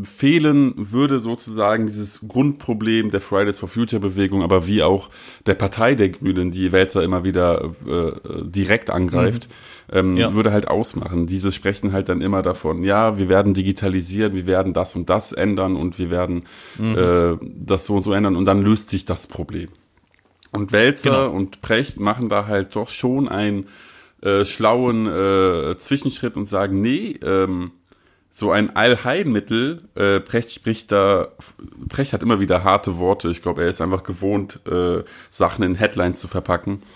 fehlen würde sozusagen dieses Grundproblem der Fridays for Future Bewegung, aber wie auch der Partei der Grünen, die Wälzer immer wieder äh, direkt angreift, mhm. ähm, ja. würde halt ausmachen. Diese sprechen halt dann immer davon, ja, wir werden digitalisieren, wir werden das und das ändern und wir werden mhm. äh, das so und so ändern und dann löst sich das Problem. Und Wälzer genau. und Precht machen da halt doch schon einen äh, schlauen äh, Zwischenschritt und sagen, nee, ähm, so ein Allheilmittel. Äh, Precht spricht da, Precht hat immer wieder harte Worte. Ich glaube, er ist einfach gewohnt, äh, Sachen in Headlines zu verpacken. <laughs>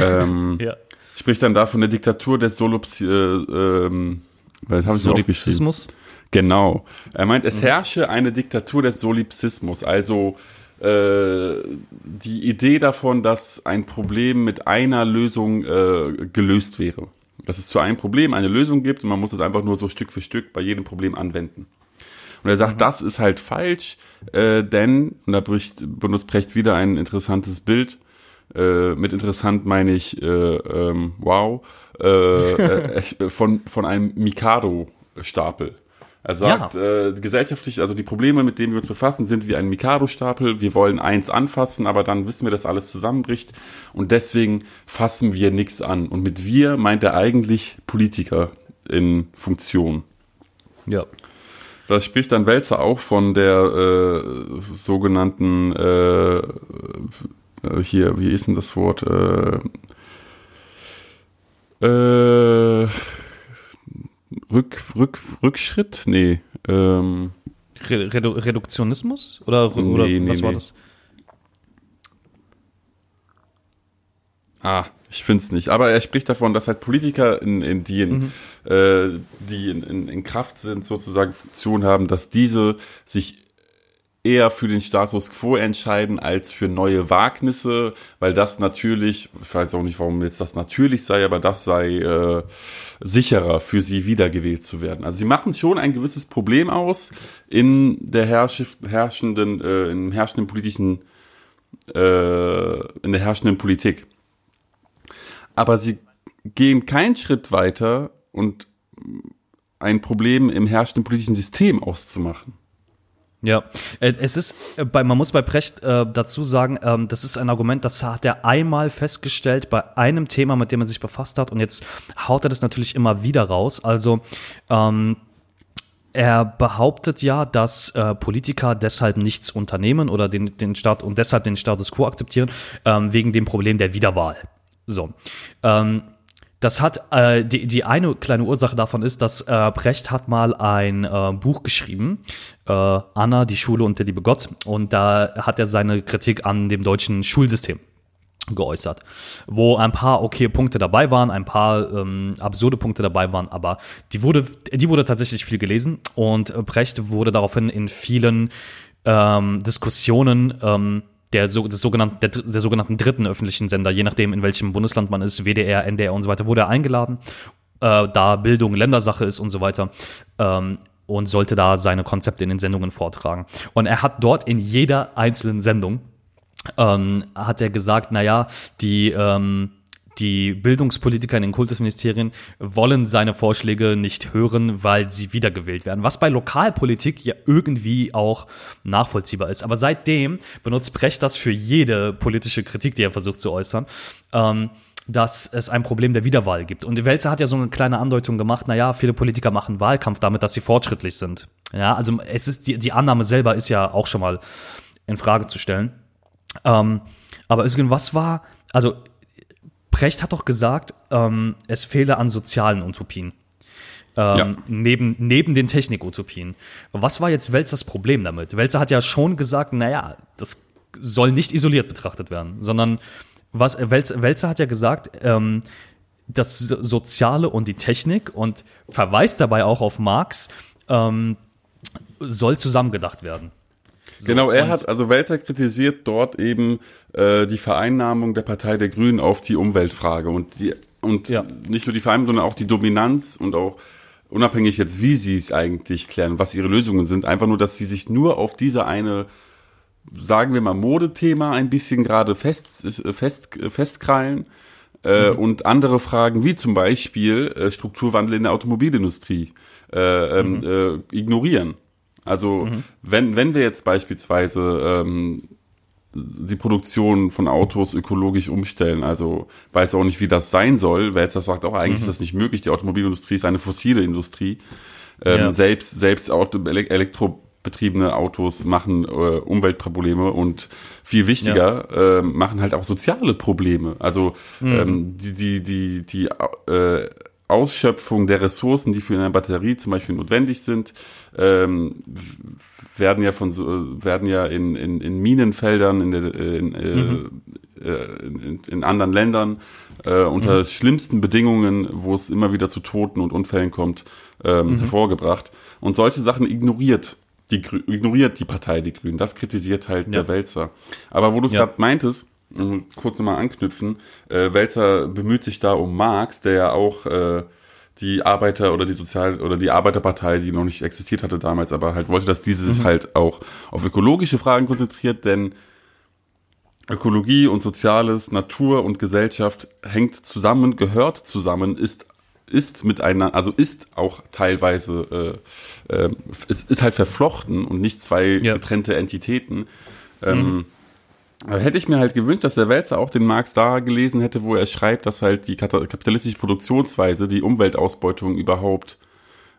Ähm, ja. Spricht dann da von der Diktatur des Solups, äh, ähm, was habe ich Solipsismus? Genau. Er meint, es mhm. herrsche eine Diktatur des Solipsismus, also äh, die Idee davon, dass ein Problem mit einer Lösung äh, gelöst wäre dass es zu einem Problem eine Lösung gibt und man muss es einfach nur so Stück für Stück bei jedem Problem anwenden. Und er sagt, mhm. das ist halt falsch, äh, denn, und da bricht, benutzt Precht wieder ein interessantes Bild, äh, mit interessant meine ich, äh, ähm, wow, äh, <laughs> äh, von, von einem Mikado-Stapel. Er sagt, ja. äh, gesellschaftlich, also die Probleme, mit denen wir uns befassen, sind wie ein Mikado-Stapel. Wir wollen eins anfassen, aber dann wissen wir, dass alles zusammenbricht. Und deswegen fassen wir nichts an. Und mit wir meint er eigentlich Politiker in Funktion. Ja. Da spricht dann Welzer auch von der äh, sogenannten, äh, äh hier, wie ist denn das Wort? Äh, äh, Rück, Rück, Rückschritt? Nee. Ähm, Redu Reduktionismus? Oder, nee, oder nee, was nee. war das? Ah, ich finde es nicht. Aber er spricht davon, dass halt Politiker, in, in die, in, mhm. äh, die in, in, in Kraft sind, sozusagen Funktion haben, dass diese sich eher für den Status quo entscheiden als für neue Wagnisse, weil das natürlich, ich weiß auch nicht, warum jetzt das natürlich sei, aber das sei äh, sicherer für sie wiedergewählt zu werden. Also sie machen schon ein gewisses Problem aus in der herrschenden, äh, im herrschenden politischen, äh, in der herrschenden Politik. Aber sie gehen keinen Schritt weiter und ein Problem im herrschenden politischen System auszumachen. Ja, äh, es ist, äh, man muss bei Precht äh, dazu sagen, ähm, das ist ein Argument, das hat er einmal festgestellt bei einem Thema, mit dem er sich befasst hat und jetzt haut er das natürlich immer wieder raus. Also, ähm, er behauptet ja, dass äh, Politiker deshalb nichts unternehmen oder den, den Staat und deshalb den Status quo akzeptieren, ähm, wegen dem Problem der Wiederwahl. So. Ähm, das hat äh, die, die eine kleine Ursache davon ist, dass äh, Brecht hat mal ein äh, Buch geschrieben, äh, Anna, die Schule und der liebe Gott, und da hat er seine Kritik an dem deutschen Schulsystem geäußert, wo ein paar okay Punkte dabei waren, ein paar ähm, absurde Punkte dabei waren, aber die wurde die wurde tatsächlich viel gelesen und Brecht wurde daraufhin in vielen ähm, Diskussionen ähm, der, so, des sogenannten, der, der sogenannten dritten öffentlichen Sender, je nachdem, in welchem Bundesland man ist, WDR, NDR und so weiter, wurde er eingeladen, äh, da Bildung Ländersache ist und so weiter. Ähm, und sollte da seine Konzepte in den Sendungen vortragen. Und er hat dort in jeder einzelnen Sendung ähm, hat er gesagt, na ja, die ähm, die Bildungspolitiker in den Kultusministerien wollen seine Vorschläge nicht hören, weil sie wiedergewählt werden. Was bei Lokalpolitik ja irgendwie auch nachvollziehbar ist. Aber seitdem benutzt Brecht das für jede politische Kritik, die er versucht zu äußern. Ähm, dass es ein Problem der Wiederwahl gibt. Und Welzer hat ja so eine kleine Andeutung gemacht, naja, viele Politiker machen Wahlkampf damit, dass sie fortschrittlich sind. Ja, also es ist, die, die Annahme selber ist ja auch schon mal in Frage zu stellen. Ähm, aber was war, also Precht hat doch gesagt, ähm, es fehle an sozialen Utopien. Ähm, ja. neben, neben den Technikutopien. Was war jetzt Welzers Problem damit? Welzer hat ja schon gesagt, naja, das soll nicht isoliert betrachtet werden, sondern was Welzer, Welzer hat ja gesagt, ähm, das Soziale und die Technik und verweist dabei auch auf Marx, ähm, soll zusammengedacht werden. So, genau, er hat, also Welzer kritisiert dort eben äh, die Vereinnahmung der Partei der Grünen auf die Umweltfrage und die und ja. nicht nur die Vereinnahmung, sondern auch die Dominanz und auch unabhängig jetzt, wie sie es eigentlich klären, was ihre Lösungen sind, einfach nur, dass sie sich nur auf diese eine, sagen wir mal, Modethema ein bisschen gerade fest, fest, festkrallen äh, mhm. und andere Fragen, wie zum Beispiel äh, Strukturwandel in der Automobilindustrie, äh, ähm, mhm. äh, ignorieren. Also mhm. wenn, wenn wir jetzt beispielsweise ähm, die Produktion von Autos ökologisch umstellen, also weiß auch nicht, wie das sein soll, weil jetzt das sagt auch, eigentlich mhm. ist das nicht möglich, die Automobilindustrie ist eine fossile Industrie. Ähm, ja. Selbst, selbst Auto, elektrobetriebene Autos machen äh, Umweltprobleme und viel wichtiger, ja. äh, machen halt auch soziale Probleme. Also mhm. ähm, die, die, die, die äh, Ausschöpfung der Ressourcen, die für eine Batterie zum Beispiel notwendig sind, ähm, werden ja von so, werden ja in, in, in Minenfeldern in, in, äh, mhm. äh, in, in anderen Ländern äh, unter mhm. schlimmsten Bedingungen, wo es immer wieder zu Toten und Unfällen kommt, ähm, mhm. hervorgebracht. Und solche Sachen ignoriert die ignoriert die Partei die Grünen. Das kritisiert halt ja. der Wälzer. Aber wo du es ja. gerade meintest, kurz nochmal anknüpfen, äh, Welzer bemüht sich da um Marx, der ja auch äh, die Arbeiter oder die Sozial- oder die Arbeiterpartei, die noch nicht existiert hatte damals, aber halt wollte, dass dieses mhm. halt auch auf ökologische Fragen konzentriert, denn Ökologie und Soziales, Natur und Gesellschaft hängt zusammen, gehört zusammen, ist ist miteinander, also ist auch teilweise, äh, äh, es ist halt verflochten und nicht zwei Ja. getrennte Entitäten. Ähm, äh, Hätte ich mir halt gewünscht, dass der Wälzer auch den Marx da gelesen hätte, wo er schreibt, dass halt die kapitalistische Produktionsweise die Umweltausbeutung überhaupt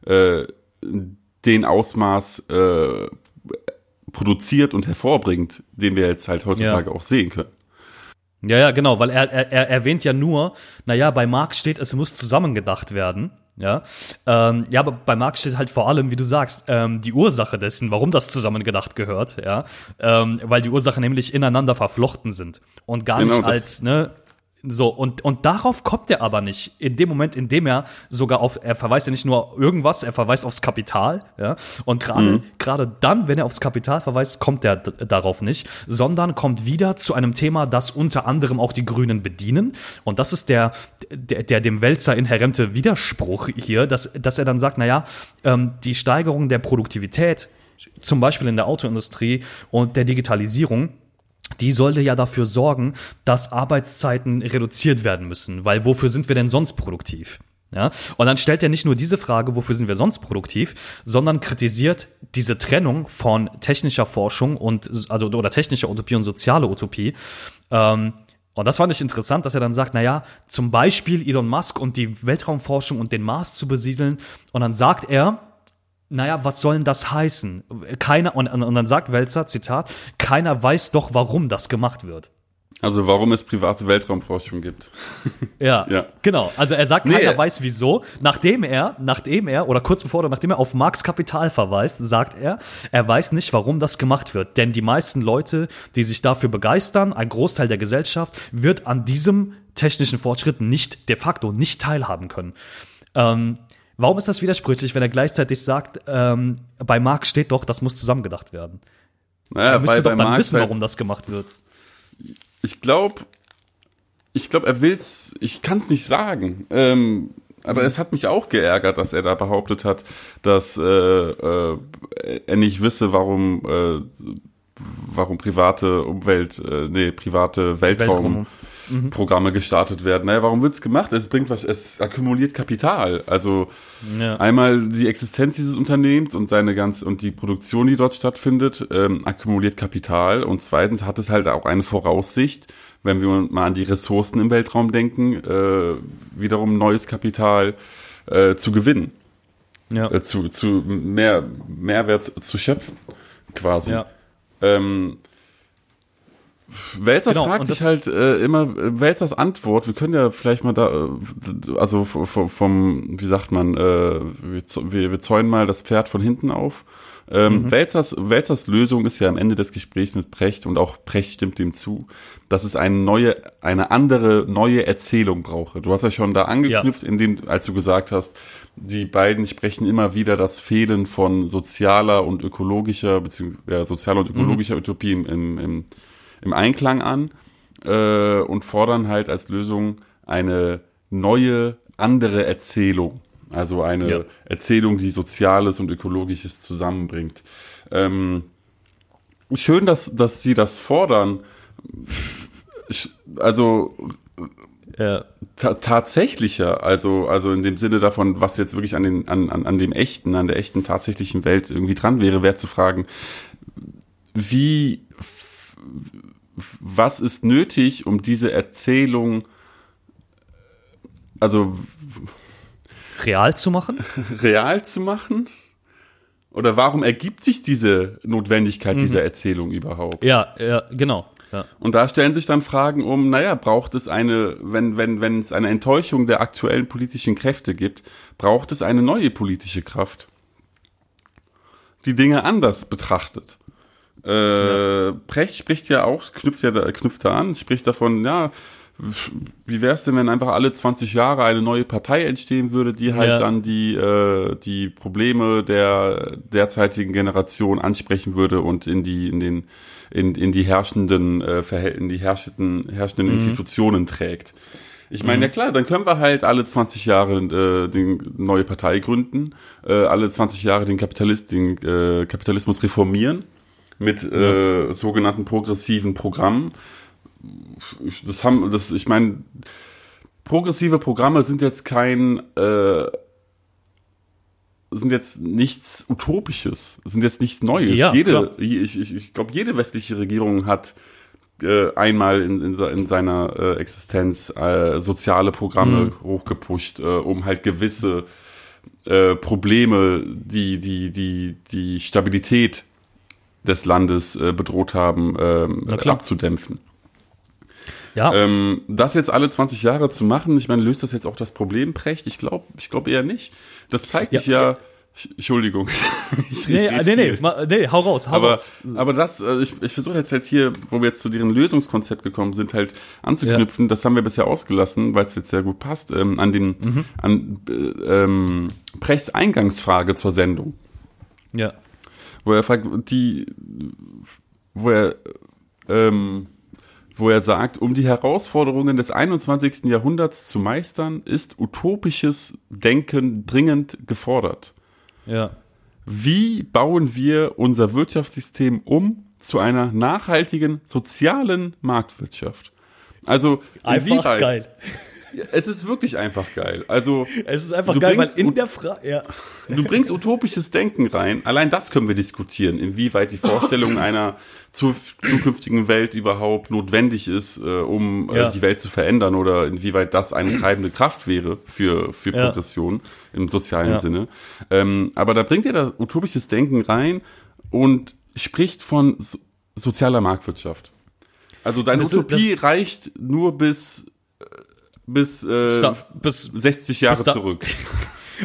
äh, den Ausmaß äh, produziert und hervorbringt, den wir jetzt halt heutzutage auch sehen können. Ja, ja, genau, weil er, er, er erwähnt ja nur, naja, bei Marx steht, es muss zusammengedacht werden. Ja, ähm, ja, aber bei Marx steht halt vor allem, wie du sagst, ähm, die Ursache dessen, warum das zusammengedacht gehört, ja, ähm, weil die Ursachen nämlich ineinander verflochten sind und gar Genau, nicht als, ne, so, und, und darauf kommt er aber nicht. In dem Moment, in dem er sogar auf, er verweist ja nicht nur irgendwas, er verweist aufs Kapital, ja. Und gerade, gerade dann, wenn er aufs Kapital verweist, kommt er darauf nicht, sondern kommt wieder zu einem Thema, das unter anderem auch die Grünen bedienen. Und das ist der, der, der dem Wälzer inhärente Widerspruch hier, dass, dass er dann sagt, naja, ähm, die Steigerung der Produktivität, zum Beispiel in der Autoindustrie und der Digitalisierung, die sollte ja dafür sorgen, dass Arbeitszeiten reduziert werden müssen, weil wofür sind wir denn sonst produktiv? Ja, und dann stellt er nicht nur diese Frage, wofür sind wir sonst produktiv, sondern kritisiert diese Trennung von technischer Forschung und also oder technischer Utopie und soziale Utopie. Ähm, und das fand ich interessant, dass er dann sagt, na ja, zum Beispiel Elon Musk und die Weltraumforschung und den Mars zu besiedeln. Und dann sagt er, naja, was soll denn das heißen? Keiner, und, und dann sagt Welzer, Zitat, keiner weiß doch, warum das gemacht wird. Also warum es private Weltraumforschung gibt. <laughs> Ja, Ja. genau. Also er sagt, Nee, keiner er- weiß wieso. Nachdem er, nachdem er, oder kurz bevor oder nachdem er auf Marx Kapital verweist, sagt er, er weiß nicht, warum das gemacht wird. Denn die meisten Leute, die sich dafür begeistern, ein Großteil der Gesellschaft, wird an diesem technischen Fortschritt nicht de facto nicht teilhaben können. Ähm, warum ist das widersprüchlich, wenn er gleichzeitig sagt, ähm, bei Marx steht doch, das muss zusammengedacht werden? Naja, Er müsste doch dann Marx wissen, halt- warum das gemacht wird. Ich glaube, ich glaube, er will's, ich kann es nicht sagen. Ähm, aber es hat mich auch geärgert, dass er da behauptet hat, dass äh, äh, er nicht wisse, warum, äh, warum private Umwelt, äh, nee, private Weltraumprogramme gestartet werden. Naja, warum wird's gemacht? Es bringt was, es akkumuliert Kapital. Also Ja. einmal die Existenz dieses Unternehmens und seine ganz und die Produktion, die dort stattfindet, ähm, akkumuliert Kapital und zweitens hat es halt auch eine Voraussicht, wenn wir mal an die Ressourcen im Weltraum denken, äh, wiederum neues Kapital äh, zu gewinnen, Ja. äh, zu, zu mehr Mehrwert zu schöpfen, quasi. ja. Ähm, Wälzer Genau, fragt sich halt äh, immer, äh, Wälzers Antwort, wir können ja vielleicht mal da, äh, also v- v- vom, wie sagt man, äh, wir, wir, zäunen mal das Pferd von hinten auf. Ähm, Mhm. Wälzers, Wälzers Lösung ist ja am Ende des Gesprächs mit Precht und auch Precht stimmt dem zu, dass es eine neue, eine andere neue Erzählung brauche. Du hast ja schon da angeknüpft, indem, als du gesagt hast, die beiden sprechen immer wieder das Fehlen von sozialer und ökologischer, beziehungsweise ja, sozialer und ökologischer Utopie im, im, im, im Einklang an äh, und fordern halt als Lösung eine neue, andere Erzählung. Also eine Ja. Erzählung, die Soziales und Ökologisches zusammenbringt. Ähm, schön, dass, dass sie das fordern. Also Ja. ta tatsächlicher, also, also in dem Sinne davon, was jetzt wirklich an, den, an, an, an dem echten, an der echten tatsächlichen Welt irgendwie dran wäre, wäre zu fragen, wie, was ist nötig, um diese Erzählung, also Real zu machen? <laughs> real zu machen? Oder warum ergibt sich diese Notwendigkeit dieser Erzählung überhaupt? Ja, ja, genau. Ja. Und da stellen sich dann Fragen um, naja, braucht es eine, wenn, wenn, wenn es eine Enttäuschung der aktuellen politischen Kräfte gibt, braucht es eine neue politische Kraft, die Dinge anders betrachtet. Äh, Precht spricht ja auch, knüpft ja da, knüpft da an, spricht davon, ja, wie wäre es denn, wenn einfach alle 20 Jahre eine neue Partei entstehen würde, die halt Ja. dann die, äh, die Probleme der derzeitigen Generation ansprechen würde und in die, in den, in, in die herrschenden, äh, in die herrschenden, herrschenden Institutionen trägt. Ich meine, ja klar, dann können wir halt alle 20 Jahre äh, die neue Partei gründen, äh, alle 20 Jahre den, Kapitalist, den äh, Kapitalismus reformieren mit äh, sogenannten progressiven Programmen. Das haben, das, ich meine, progressive Programme sind jetzt kein, äh, sind jetzt nichts Utopisches, sind jetzt nichts Neues. Ja, jede, ich, ich, ich glaube, jede westliche Regierung hat äh, einmal in, in, in seiner äh, Existenz äh, soziale Programme hochgepusht, äh, um halt gewisse äh, Probleme, die, die, die, die Stabilität des Landes äh, bedroht haben, klar. abzudämpfen. Ja, Ähm, das jetzt alle 20 Jahre zu machen, ich meine, löst das jetzt auch das Problem, Precht? Ich glaube ich glaub eher nicht. Das zeigt Ja, sich ja. Entschuldigung. <laughs> Ich nee, red nee, nee, ma- nee, hau raus, hau Aber, raus. aber das, äh, ich, ich versuche jetzt halt hier, wo wir jetzt zu deren Lösungskonzept gekommen sind, halt anzuknüpfen. Das haben wir bisher ausgelassen, weil es jetzt sehr gut passt, ähm, an den, Mhm. an äh, ähm, Prechts Eingangsfrage zur Sendung Ja. Wo er fragt, die, wo er, ähm, wo er sagt, um die Herausforderungen des 21. Jahrhunderts zu meistern, ist utopisches Denken dringend gefordert. Ja. Wie bauen wir unser Wirtschaftssystem um zu einer nachhaltigen sozialen Marktwirtschaft? Also Einfach inwieweit- geil. Es ist wirklich einfach geil. Also Es ist einfach Du geil, weil bringst in ut- der Frage, ja. Du bringst utopisches Denken rein. Allein das können wir diskutieren, inwieweit die Vorstellung <laughs> einer zu, zukünftigen Welt überhaupt notwendig ist, äh, um Ja. äh, die Welt zu verändern oder inwieweit das eine treibende Kraft wäre für, für Ja. Progression im sozialen Ja. Sinne. Ähm, aber da bringt er da utopisches Denken rein und spricht von so, sozialer Marktwirtschaft. Also deine Das ist- Utopie reicht nur bis, äh, bis äh, Da, bis, 60 Jahre bis zurück. <laughs>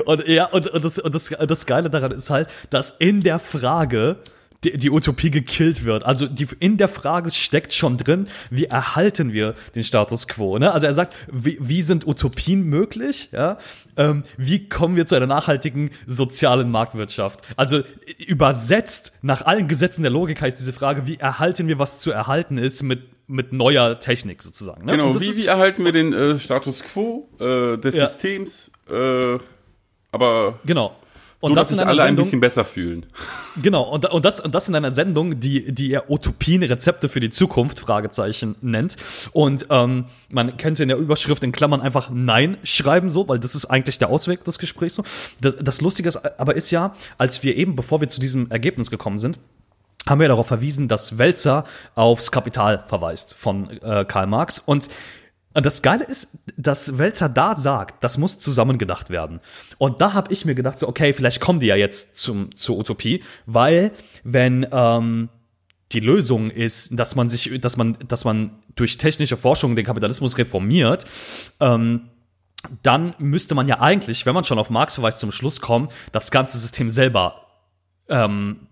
Und ja, und, und, das, und das, das Geile daran ist halt, dass in der Frage die, die Utopie gekillt wird. Also die, in der Frage steckt schon drin, wie erhalten wir den Status quo. Ne? Also er sagt, wie, wie sind Utopien möglich? Ja? Ähm, wie kommen wir zu einer nachhaltigen sozialen Marktwirtschaft? Also übersetzt nach allen Gesetzen der Logik heißt diese Frage, wie erhalten wir, was zu erhalten ist mit mit neuer Technik sozusagen. Ne? Genau, wie, wie erhalten wir den äh, Status quo äh, des Ja. Systems, äh, aber genau. Und so, das dass sich alle ein Sendung- bisschen besser fühlen. Genau, und, und, das, und das in einer Sendung, die, die er Utopien, Rezepte für die Zukunft, Fragezeichen, nennt. Und ähm, man könnte in der Überschrift in Klammern einfach Nein schreiben, so, weil das ist eigentlich der Ausweg des Gesprächs. So. Das, das Lustige ist, aber ist ja, als wir eben, bevor wir zu diesem Ergebnis gekommen sind, haben wir darauf verwiesen, dass Welzer aufs Kapital verweist von äh, Karl Marx. Und das Geile ist, dass Welzer da sagt, das muss zusammengedacht werden. Und da habe ich mir gedacht, so, okay, vielleicht kommen die ja jetzt zum, zur Utopie, weil wenn ähm, die Lösung ist, dass man sich, dass man, dass man durch technische Forschung den Kapitalismus reformiert, ähm, dann müsste man ja eigentlich, wenn man schon auf Marx verweist, zum Schluss kommen, das ganze System selber ähm,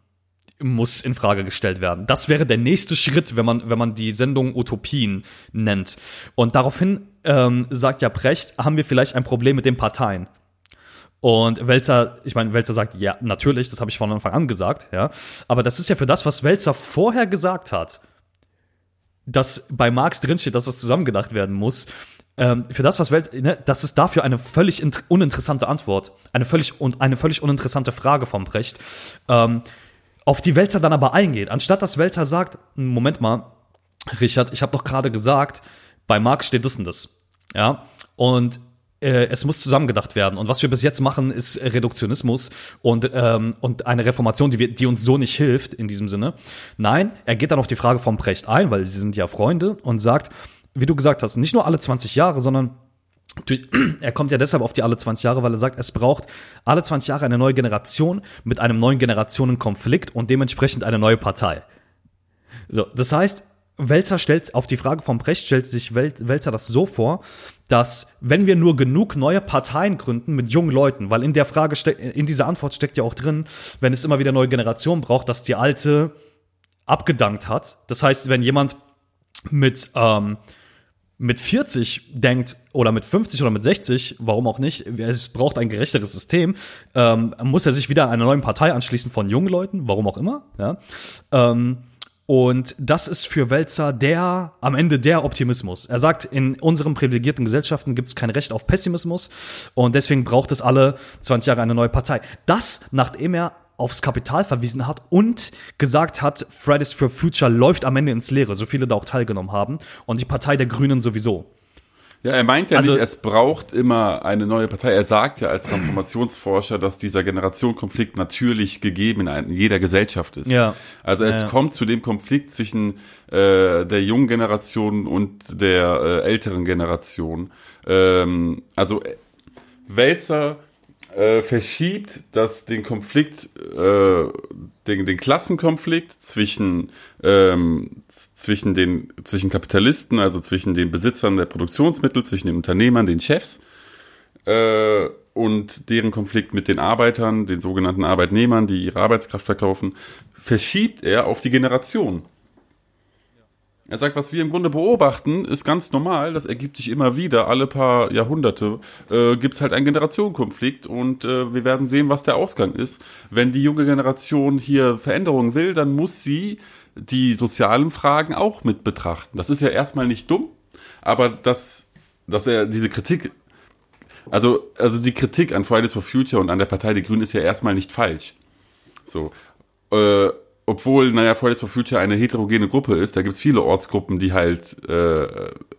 muss in Frage gestellt werden. Das wäre der nächste Schritt, wenn man, wenn man die Sendung Utopien nennt. Und daraufhin ähm, sagt ja Precht, haben wir vielleicht ein Problem mit den Parteien. Und Welzer, ich meine, Welzer sagt, ja, natürlich, das habe ich von Anfang an gesagt, ja. Aber das ist ja für das, was Welzer vorher gesagt hat, dass bei Marx drinsteht, dass das zusammengedacht werden muss, ähm, für das, was Welt, ne, das ist dafür eine völlig int- uninteressante Antwort, eine völlig und eine völlig uninteressante Frage vom Brecht, ähm, auf die Welzer dann aber eingeht, anstatt dass Welzer sagt, Moment mal, Richard, ich habe doch gerade gesagt, bei Marx steht das und das, ja, und äh, es muss zusammengedacht werden. Und was wir bis jetzt machen, ist Reduktionismus und, ähm, und eine Reformation, die, wir, die uns so nicht hilft in diesem Sinne. Nein, er geht dann auf die Frage vom Precht ein, weil sie sind ja Freunde und sagt, wie du gesagt hast, nicht nur alle 20 Jahre, sondern <clears throat> er kommt ja deshalb auf die alle 20 Jahre, weil er sagt, es braucht alle 20 Jahre eine neue Generation mit einem neuen Generationenkonflikt und dementsprechend eine neue Partei. So, das heißt, Welzer stellt auf die Frage vom Brecht stellt sich Wel Welzer das so vor, dass wenn wir nur genug neue Parteien gründen mit jungen Leuten, weil in der Frage in dieser Antwort steckt ja auch drin, wenn es immer wieder neue Generationen braucht, dass die alte abgedankt hat. Das heißt, wenn jemand mit ähm, mit 40 denkt oder mit 50 oder mit 60, warum auch nicht, es braucht ein gerechteres System, ähm, muss er sich wieder einer neuen Partei anschließen von jungen Leuten, warum auch immer, ja. Ähm, und das ist für Welzer der, am Ende der Optimismus. Er sagt, in unseren privilegierten Gesellschaften gibt es kein Recht auf Pessimismus und deswegen braucht es alle 20 Jahre eine neue Partei. Das, nachdem er aufs Kapital verwiesen hat und gesagt hat, Fridays for Future läuft am Ende ins Leere, so viele da auch teilgenommen haben und die Partei der Grünen sowieso. Ja, er meint ja Also- nicht, es braucht immer eine neue Partei. Er sagt ja als Transformationsforscher, dass dieser Generationenkonflikt natürlich gegeben in, jeder Gesellschaft ist. Ja. Also es Ja, ja. kommt zu dem Konflikt zwischen äh, der jungen Generation und der äh, älteren Generation. Ähm, also äh, Wälzer äh, verschiebt das den Konflikt, äh, den, den Klassenkonflikt zwischen ähm, zwischen den zwischen Kapitalisten, also zwischen den Besitzern der Produktionsmittel, zwischen den Unternehmern, den Chefs äh, und deren Konflikt mit den Arbeitern, den sogenannten Arbeitnehmern, die ihre Arbeitskraft verkaufen, verschiebt er auf die Generation. Er sagt, was wir im Grunde beobachten, ist ganz normal. Das ergibt sich immer wieder. Alle paar Jahrhunderte äh, gibt es halt einen Generationenkonflikt und äh, wir werden sehen, was der Ausgang ist. Wenn die junge Generation hier Veränderungen will, dann muss sie die sozialen Fragen auch mit betrachten. Das ist ja erstmal nicht dumm, aber dass, dass er diese Kritik, also, also die Kritik an Fridays for Future und an der Partei Die Grünen ist ja erstmal nicht falsch. So. Äh, obwohl, naja, Fridays for Future eine heterogene Gruppe ist, da gibt es viele Ortsgruppen, die halt äh,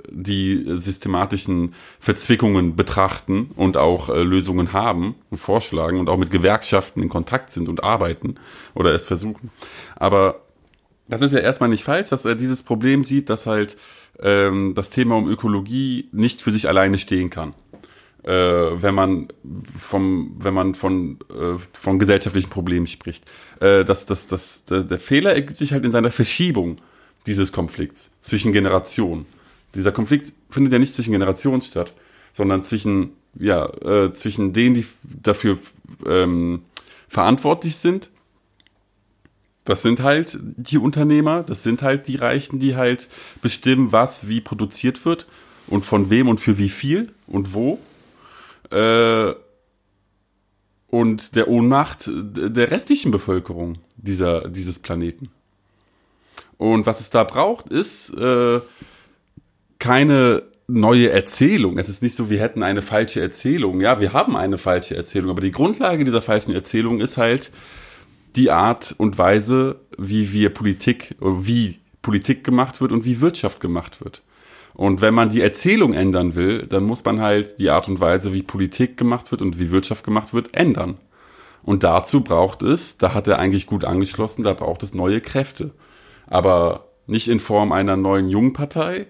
die systematischen Verzwickungen betrachten und auch äh, Lösungen haben und vorschlagen und auch mit Gewerkschaften in Kontakt sind und arbeiten oder es versuchen. Aber das ist ja erstmal nicht falsch, dass er dieses Problem sieht, dass halt ähm, das Thema um Ökologie nicht für sich alleine stehen kann äh, wenn man vom, wenn man von, äh, von gesellschaftlichen Problemen spricht. Äh, das, das, das, der, der Fehler ergibt sich halt in seiner Verschiebung dieses Konflikts zwischen Generationen. Dieser Konflikt findet ja nicht zwischen Generationen statt, sondern zwischen, ja, äh, zwischen denen, die dafür ähm, verantwortlich sind. Das sind halt die Unternehmer, das sind halt die Reichen, die halt bestimmen, was wie produziert wird und von wem und für wie viel und wo äh, und der Ohnmacht der restlichen Bevölkerung dieser, dieses Planeten. Und was es da braucht, ist äh, keine neue Erzählung. Es ist nicht so, wir hätten eine falsche Erzählung. Ja, wir haben eine falsche Erzählung, aber die Grundlage dieser falschen Erzählung ist halt die Art und Weise, wie wir Politik, wie Politik gemacht wird und wie Wirtschaft gemacht wird. Und wenn man die Erzählung ändern will, dann muss man halt die Art und Weise, wie Politik gemacht wird und wie Wirtschaft gemacht wird, ändern. Und dazu braucht es, da hat er eigentlich gut angeschlossen, da braucht es neue Kräfte. Aber nicht in Form einer neuen Jungpartei,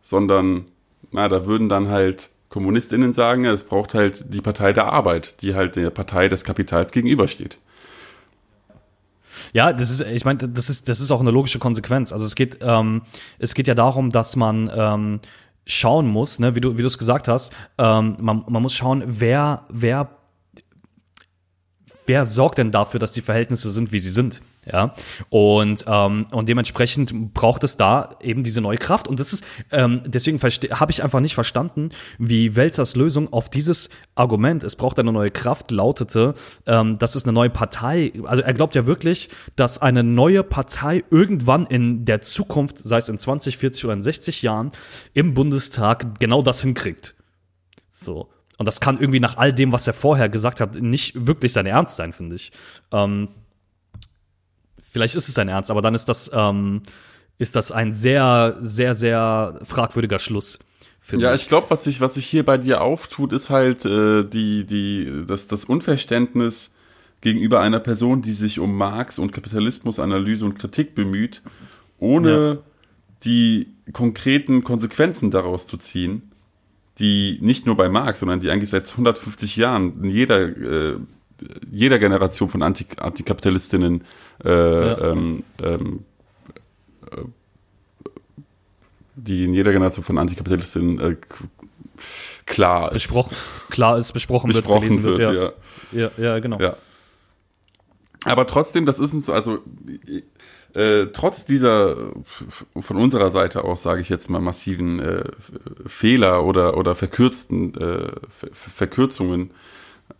sondern, na, da würden dann halt KommunistInnen sagen, es braucht halt die Partei der Arbeit, die halt der Partei des Kapitals gegenübersteht. Ja, das ist, ich meine, das ist, das ist auch eine logische Konsequenz. Also es geht, ähm, es geht ja darum, dass man ähm, schauen muss, ne, wie du, wie du es gesagt hast, ähm, man, man muss schauen, wer, wer, wer sorgt denn dafür, dass die Verhältnisse sind, wie sie sind. Ja, und, ähm, und dementsprechend braucht es da eben diese neue Kraft. Und das ist, ähm, deswegen habe ich einfach nicht verstanden, wie Welzers Lösung auf dieses Argument, es braucht eine neue Kraft, lautete, ähm, dass es eine neue Partei, also er glaubt ja wirklich, dass eine neue Partei irgendwann in der Zukunft, sei es in 20, 40 oder in 60 Jahren, im Bundestag genau das hinkriegt. So. Und das kann irgendwie nach all dem, was er vorher gesagt hat, nicht wirklich sein Ernst sein, finde ich. Ähm, vielleicht ist es sein Ernst, aber dann ist das, ähm, ist das ein sehr, sehr, sehr fragwürdiger Schluss. Ja, ich glaube, was sich, was sich hier bei dir auftut, ist halt äh, die, die, das, das Unverständnis gegenüber einer Person, die sich um Marx und Kapitalismus, Analyse und Kritik bemüht, ohne Ja. die konkreten Konsequenzen daraus zu ziehen, die nicht nur bei Marx, sondern die eigentlich seit 150 Jahren in jeder, äh, jeder Generation von Anti Antikapitalistinnen äh, Ja. ähm, ähm, äh, die in jeder Generation von Antikapitalistinnen äh, klar ist. besprochen, klar ist, besprochen, besprochen wird, wird, ja. ja. Ja, ja, genau. ja. Aber trotzdem, das ist uns, also äh, trotz dieser von unserer Seite aus, sage ich jetzt mal, massiven äh, Fehler oder, oder verkürzten äh, Ver Verkürzungen,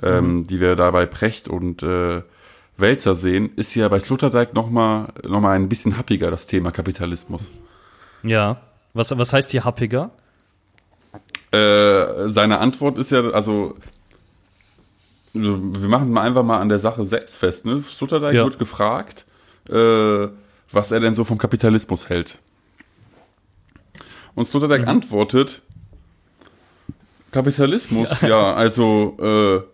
ähm, die wir da bei Precht und äh, Wälzer sehen, ist ja bei Sloterdijk nochmal noch mal ein bisschen happiger, das Thema Kapitalismus. Ja. Was, was heißt hier happiger? Äh, seine Antwort ist ja, also wir machen es mal einfach mal an der Sache selbst fest. Ne? Sloterdijk Ja. wird gefragt, äh, was er denn so vom Kapitalismus hält. Und Sloterdijk Mhm. antwortet, Kapitalismus, ja, ja also äh,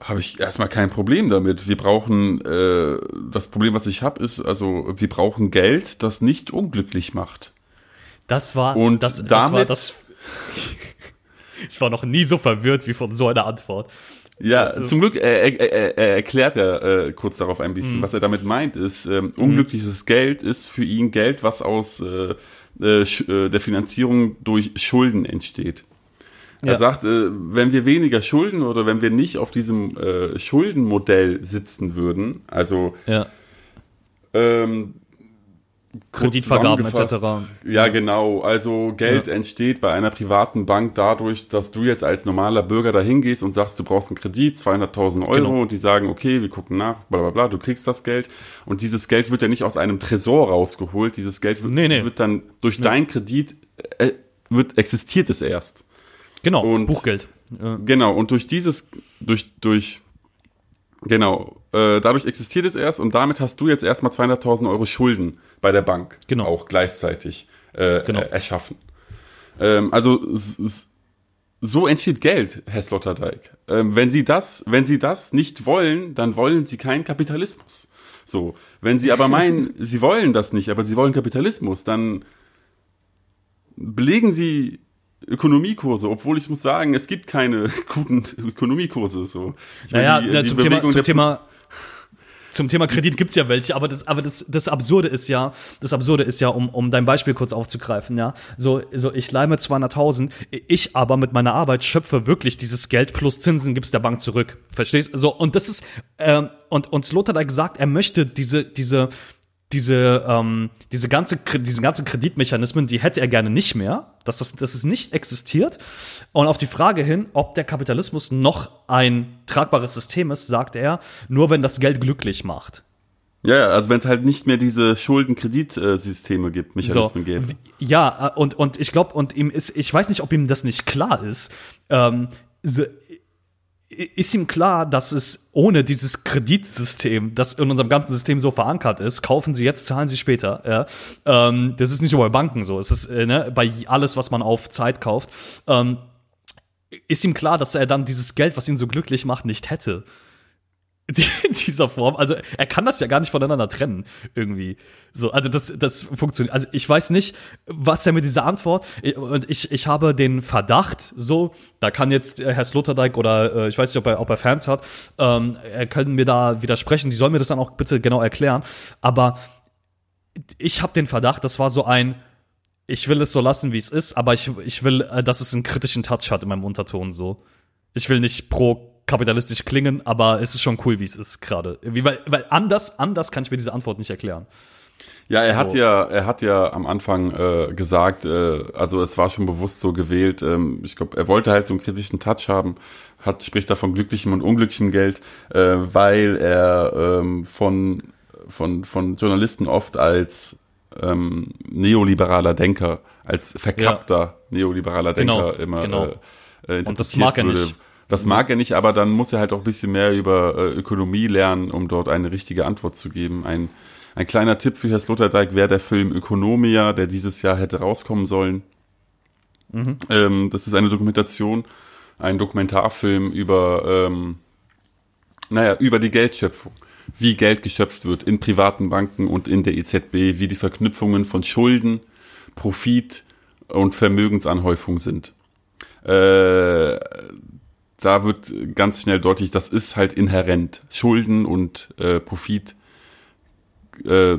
habe ich erstmal kein Problem damit. Wir brauchen, äh, das Problem, was ich habe, ist, also wir brauchen Geld, das nicht unglücklich macht. Das war, Und das, das damit- war das. <laughs> ich war noch nie so verwirrt wie von so einer Antwort. Ja, zum Glück äh, er, er erklärt er äh, kurz darauf ein Mhm. bisschen. Was er damit meint, ist, ähm, unglückliches Geld ist für ihn Geld, was aus äh, äh, äh, der Finanzierung durch Schulden entsteht. Er Ja. sagt, äh, wenn wir weniger Schulden oder wenn wir nicht auf diesem äh, Schuldenmodell sitzen würden, also Ja. ähm, Kreditvergaben etc. Ja, genau. Also Geld entsteht bei einer privaten Bank dadurch, dass du jetzt als normaler Bürger da hingehst und sagst, du brauchst einen Kredit, 200.000 Euro Genau. und die sagen, okay, wir gucken nach, bla bla bla, du kriegst das Geld und dieses Geld wird ja nicht aus einem Tresor rausgeholt, dieses Geld wird, Nee, nee. wird dann durch deinen Kredit, äh, wird, existiert es erst. Genau, Und- Buchgeld. Ja. Genau, und durch dieses, durch, durch, genau, äh, dadurch existiert es erst und damit hast du jetzt erstmal 200.000 Euro Schulden bei der Bank Genau. auch gleichzeitig äh, Genau. äh, erschaffen. Ähm, also so entsteht Geld, Herr Sloterdijk. Ähm, wenn Sie das, wenn Sie das nicht wollen, dann wollen Sie keinen Kapitalismus. So, wenn Sie aber meinen, <laughs> Sie wollen das nicht, aber Sie wollen Kapitalismus, dann belegen Sie Ökonomiekurse, obwohl ich muss sagen, es gibt keine <laughs> guten Ökonomiekurse. So. Ich meine, Naja, die- die zum, Thema, zum Thema <laughs> zum Thema Kredit gibt's ja welche, aber das, aber das, das Absurde ist ja, das Absurde ist ja, um, um dein Beispiel kurz aufzugreifen, ja, so, so ich leime 200.000, ich aber mit meiner Arbeit schöpfe wirklich dieses Geld plus Zinsen gibt's der Bank zurück, verstehst? So und das ist ähm, und und Sloterdijk sagt, er möchte diese diese diese, ähm, diese ganze, Kre- diese ganzen Kreditmechanismen, die hätte er gerne nicht mehr, dass das, dass es nicht existiert. Und auf die Frage hin, ob der Kapitalismus noch ein tragbares System ist, sagt er, nur wenn das Geld glücklich macht. Ja, also wenn es halt nicht mehr diese Schuldenkreditsysteme gibt, Mechanismen gibt. w- Ja, äh, und, und ich glaube, und ihm ist, ich weiß nicht, ob ihm das nicht klar ist, ähm, so, ist ihm klar, dass es ohne dieses Kreditsystem, das in unserem ganzen System so verankert ist, kaufen sie jetzt, zahlen sie später. Ja? Ähm, das ist nicht nur bei Banken so. Es ist äh, ne, bei alles, was man auf Zeit kauft. Ähm, ist ihm klar, dass er dann dieses Geld, was ihn so glücklich macht, nicht hätte. In <laughs> dieser Form. Also er kann das ja gar nicht voneinander trennen, irgendwie. So, also das, das funktioniert. Also ich weiß nicht, was er mit dieser Antwort. Und ich, ich habe den Verdacht, so, da kann jetzt äh, Herr Sloterdijk oder äh, ich weiß nicht, ob er, ob er Fans hat, ähm, er können mir da widersprechen, die sollen mir das dann auch bitte genau erklären. Aber ich habe den Verdacht, das war so ein, ich will es so lassen, wie es ist, aber ich, ich will, äh, dass es einen kritischen Touch hat in meinem Unterton so. Ich will nicht pro kapitalistisch klingen, aber es ist schon cool, wie es ist gerade. Weil, weil anders, anders kann ich mir diese Antwort nicht erklären. Ja, er hat So. ja, er hat ja am Anfang äh, gesagt, äh, also es war schon bewusst so gewählt. Ähm, ich glaube, er wollte halt so einen kritischen Touch haben, hat spricht da von glücklichem und unglücklichem Geld, äh, weil er ähm, von von von Journalisten oft als ähm, neoliberaler Denker, als verkappter neoliberaler Genau, Denker immer genau. äh, äh, Und das interpretiert mag er würde. nicht. Das mag er nicht, aber dann muss er halt auch ein bisschen mehr über äh, Ökonomie lernen, um dort eine richtige Antwort zu geben. Ein, ein kleiner Tipp für Herr Sloterdijk wäre der Film Ökonomia, der dieses Jahr hätte rauskommen sollen. Ähm, das ist eine Dokumentation, ein Dokumentarfilm über, ähm, naja, über die Geldschöpfung. Wie Geld geschöpft wird in privaten Banken und in der EZB, wie die Verknüpfungen von Schulden, Profit und Vermögensanhäufung sind. Äh, da wird ganz schnell deutlich, das ist halt inhärent. Schulden und äh, Profit äh,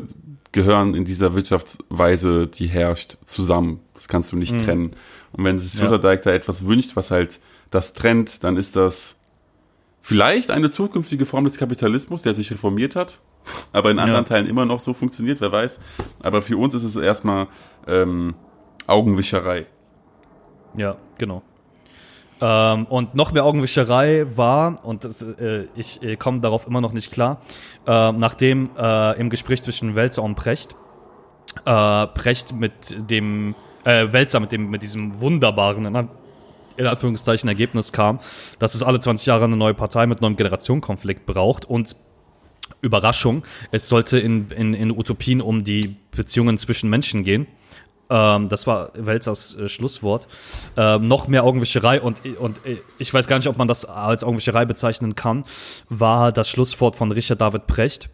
gehören in dieser Wirtschaftsweise, die herrscht, zusammen. Das kannst du nicht trennen. Und wenn sich Ja. Sloterdijk da etwas wünscht, was halt das trennt, dann ist das vielleicht eine zukünftige Form des Kapitalismus, der sich reformiert hat, aber in anderen Ja. Teilen immer noch so funktioniert, wer weiß. Aber für uns ist es erstmal ähm, Augenwischerei. Ja, genau. Ähm, und noch mehr Augenwischerei war, und das, äh, ich äh, komme darauf immer noch nicht klar, äh, nachdem im Gespräch zwischen Welzer und Precht, äh, Precht mit dem, äh, Welzer mit dem, mit diesem wunderbaren, in in Anführungszeichen, Ergebnis kam, dass es alle 20 Jahre eine neue Partei mit neuem Generationenkonflikt braucht und Überraschung, es sollte in, in, in Utopien um die Beziehungen zwischen Menschen gehen Ähm, das war Welzers äh, Schlusswort. Ähm, noch mehr Augenwischerei und, und äh, ich weiß gar nicht, ob man das als Augenwischerei bezeichnen kann, war das Schlusswort von Richard David Precht.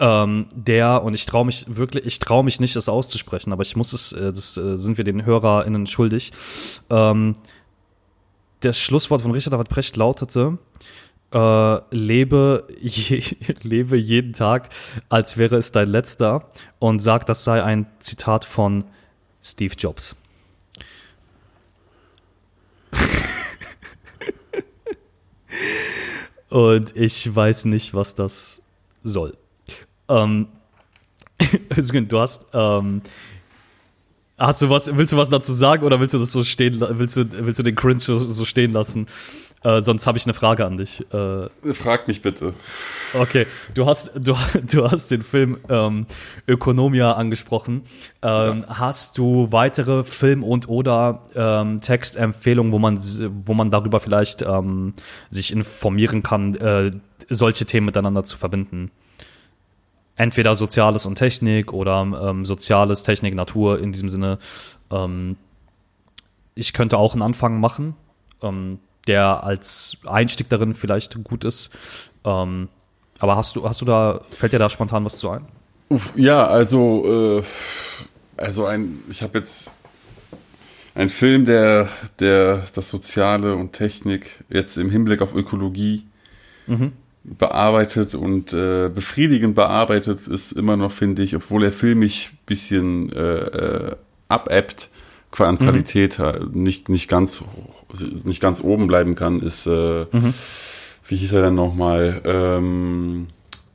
Ähm, der, und ich traue mich wirklich, ich traue mich nicht, das auszusprechen, aber ich muss es, äh, das äh, sind wir den HörerInnen schuldig. Ähm, das Schlusswort von Richard David Precht lautete, äh, lebe, je, <laughs> lebe jeden Tag, als wäre es dein letzter und sag, das sei ein Zitat von Steve Jobs. und ich weiß nicht, was das soll. Ähm, <laughs> du hast, ähm, hast du was, willst du was dazu sagen oder willst du das so stehen, willst du, willst du den Cringe so stehen lassen? Äh, sonst habe ich eine Frage an dich. Äh, Frag mich bitte. Okay, du hast, du, <laughs> du hast den Film ähm, Ökonomia angesprochen. Ähm, ja. Hast du weitere Film- und oder ähm, Textempfehlungen, wo man, wo man darüber vielleicht ähm, sich informieren kann, äh, solche Themen miteinander zu verbinden? Entweder Soziales und Technik oder ähm, Soziales, Technik, Natur in diesem Sinne. Ähm, ich könnte auch einen Anfang machen. Ähm, der als Einstieg darin vielleicht gut ist. Ähm, aber hast du, hast du da, fällt dir da spontan was zu ein? Ja, also, äh, also ein, ich habe jetzt einen Film, der, der das Soziale und Technik jetzt im Hinblick auf Ökologie mhm. bearbeitet und äh, befriedigend bearbeitet, ist immer noch, finde ich, obwohl er filmisch ein bisschen äh, äh, abebbt, an. Qualität mhm. nicht, nicht, ganz, nicht ganz oben bleiben kann, ist, äh, mhm. wie hieß er denn nochmal? Ähm,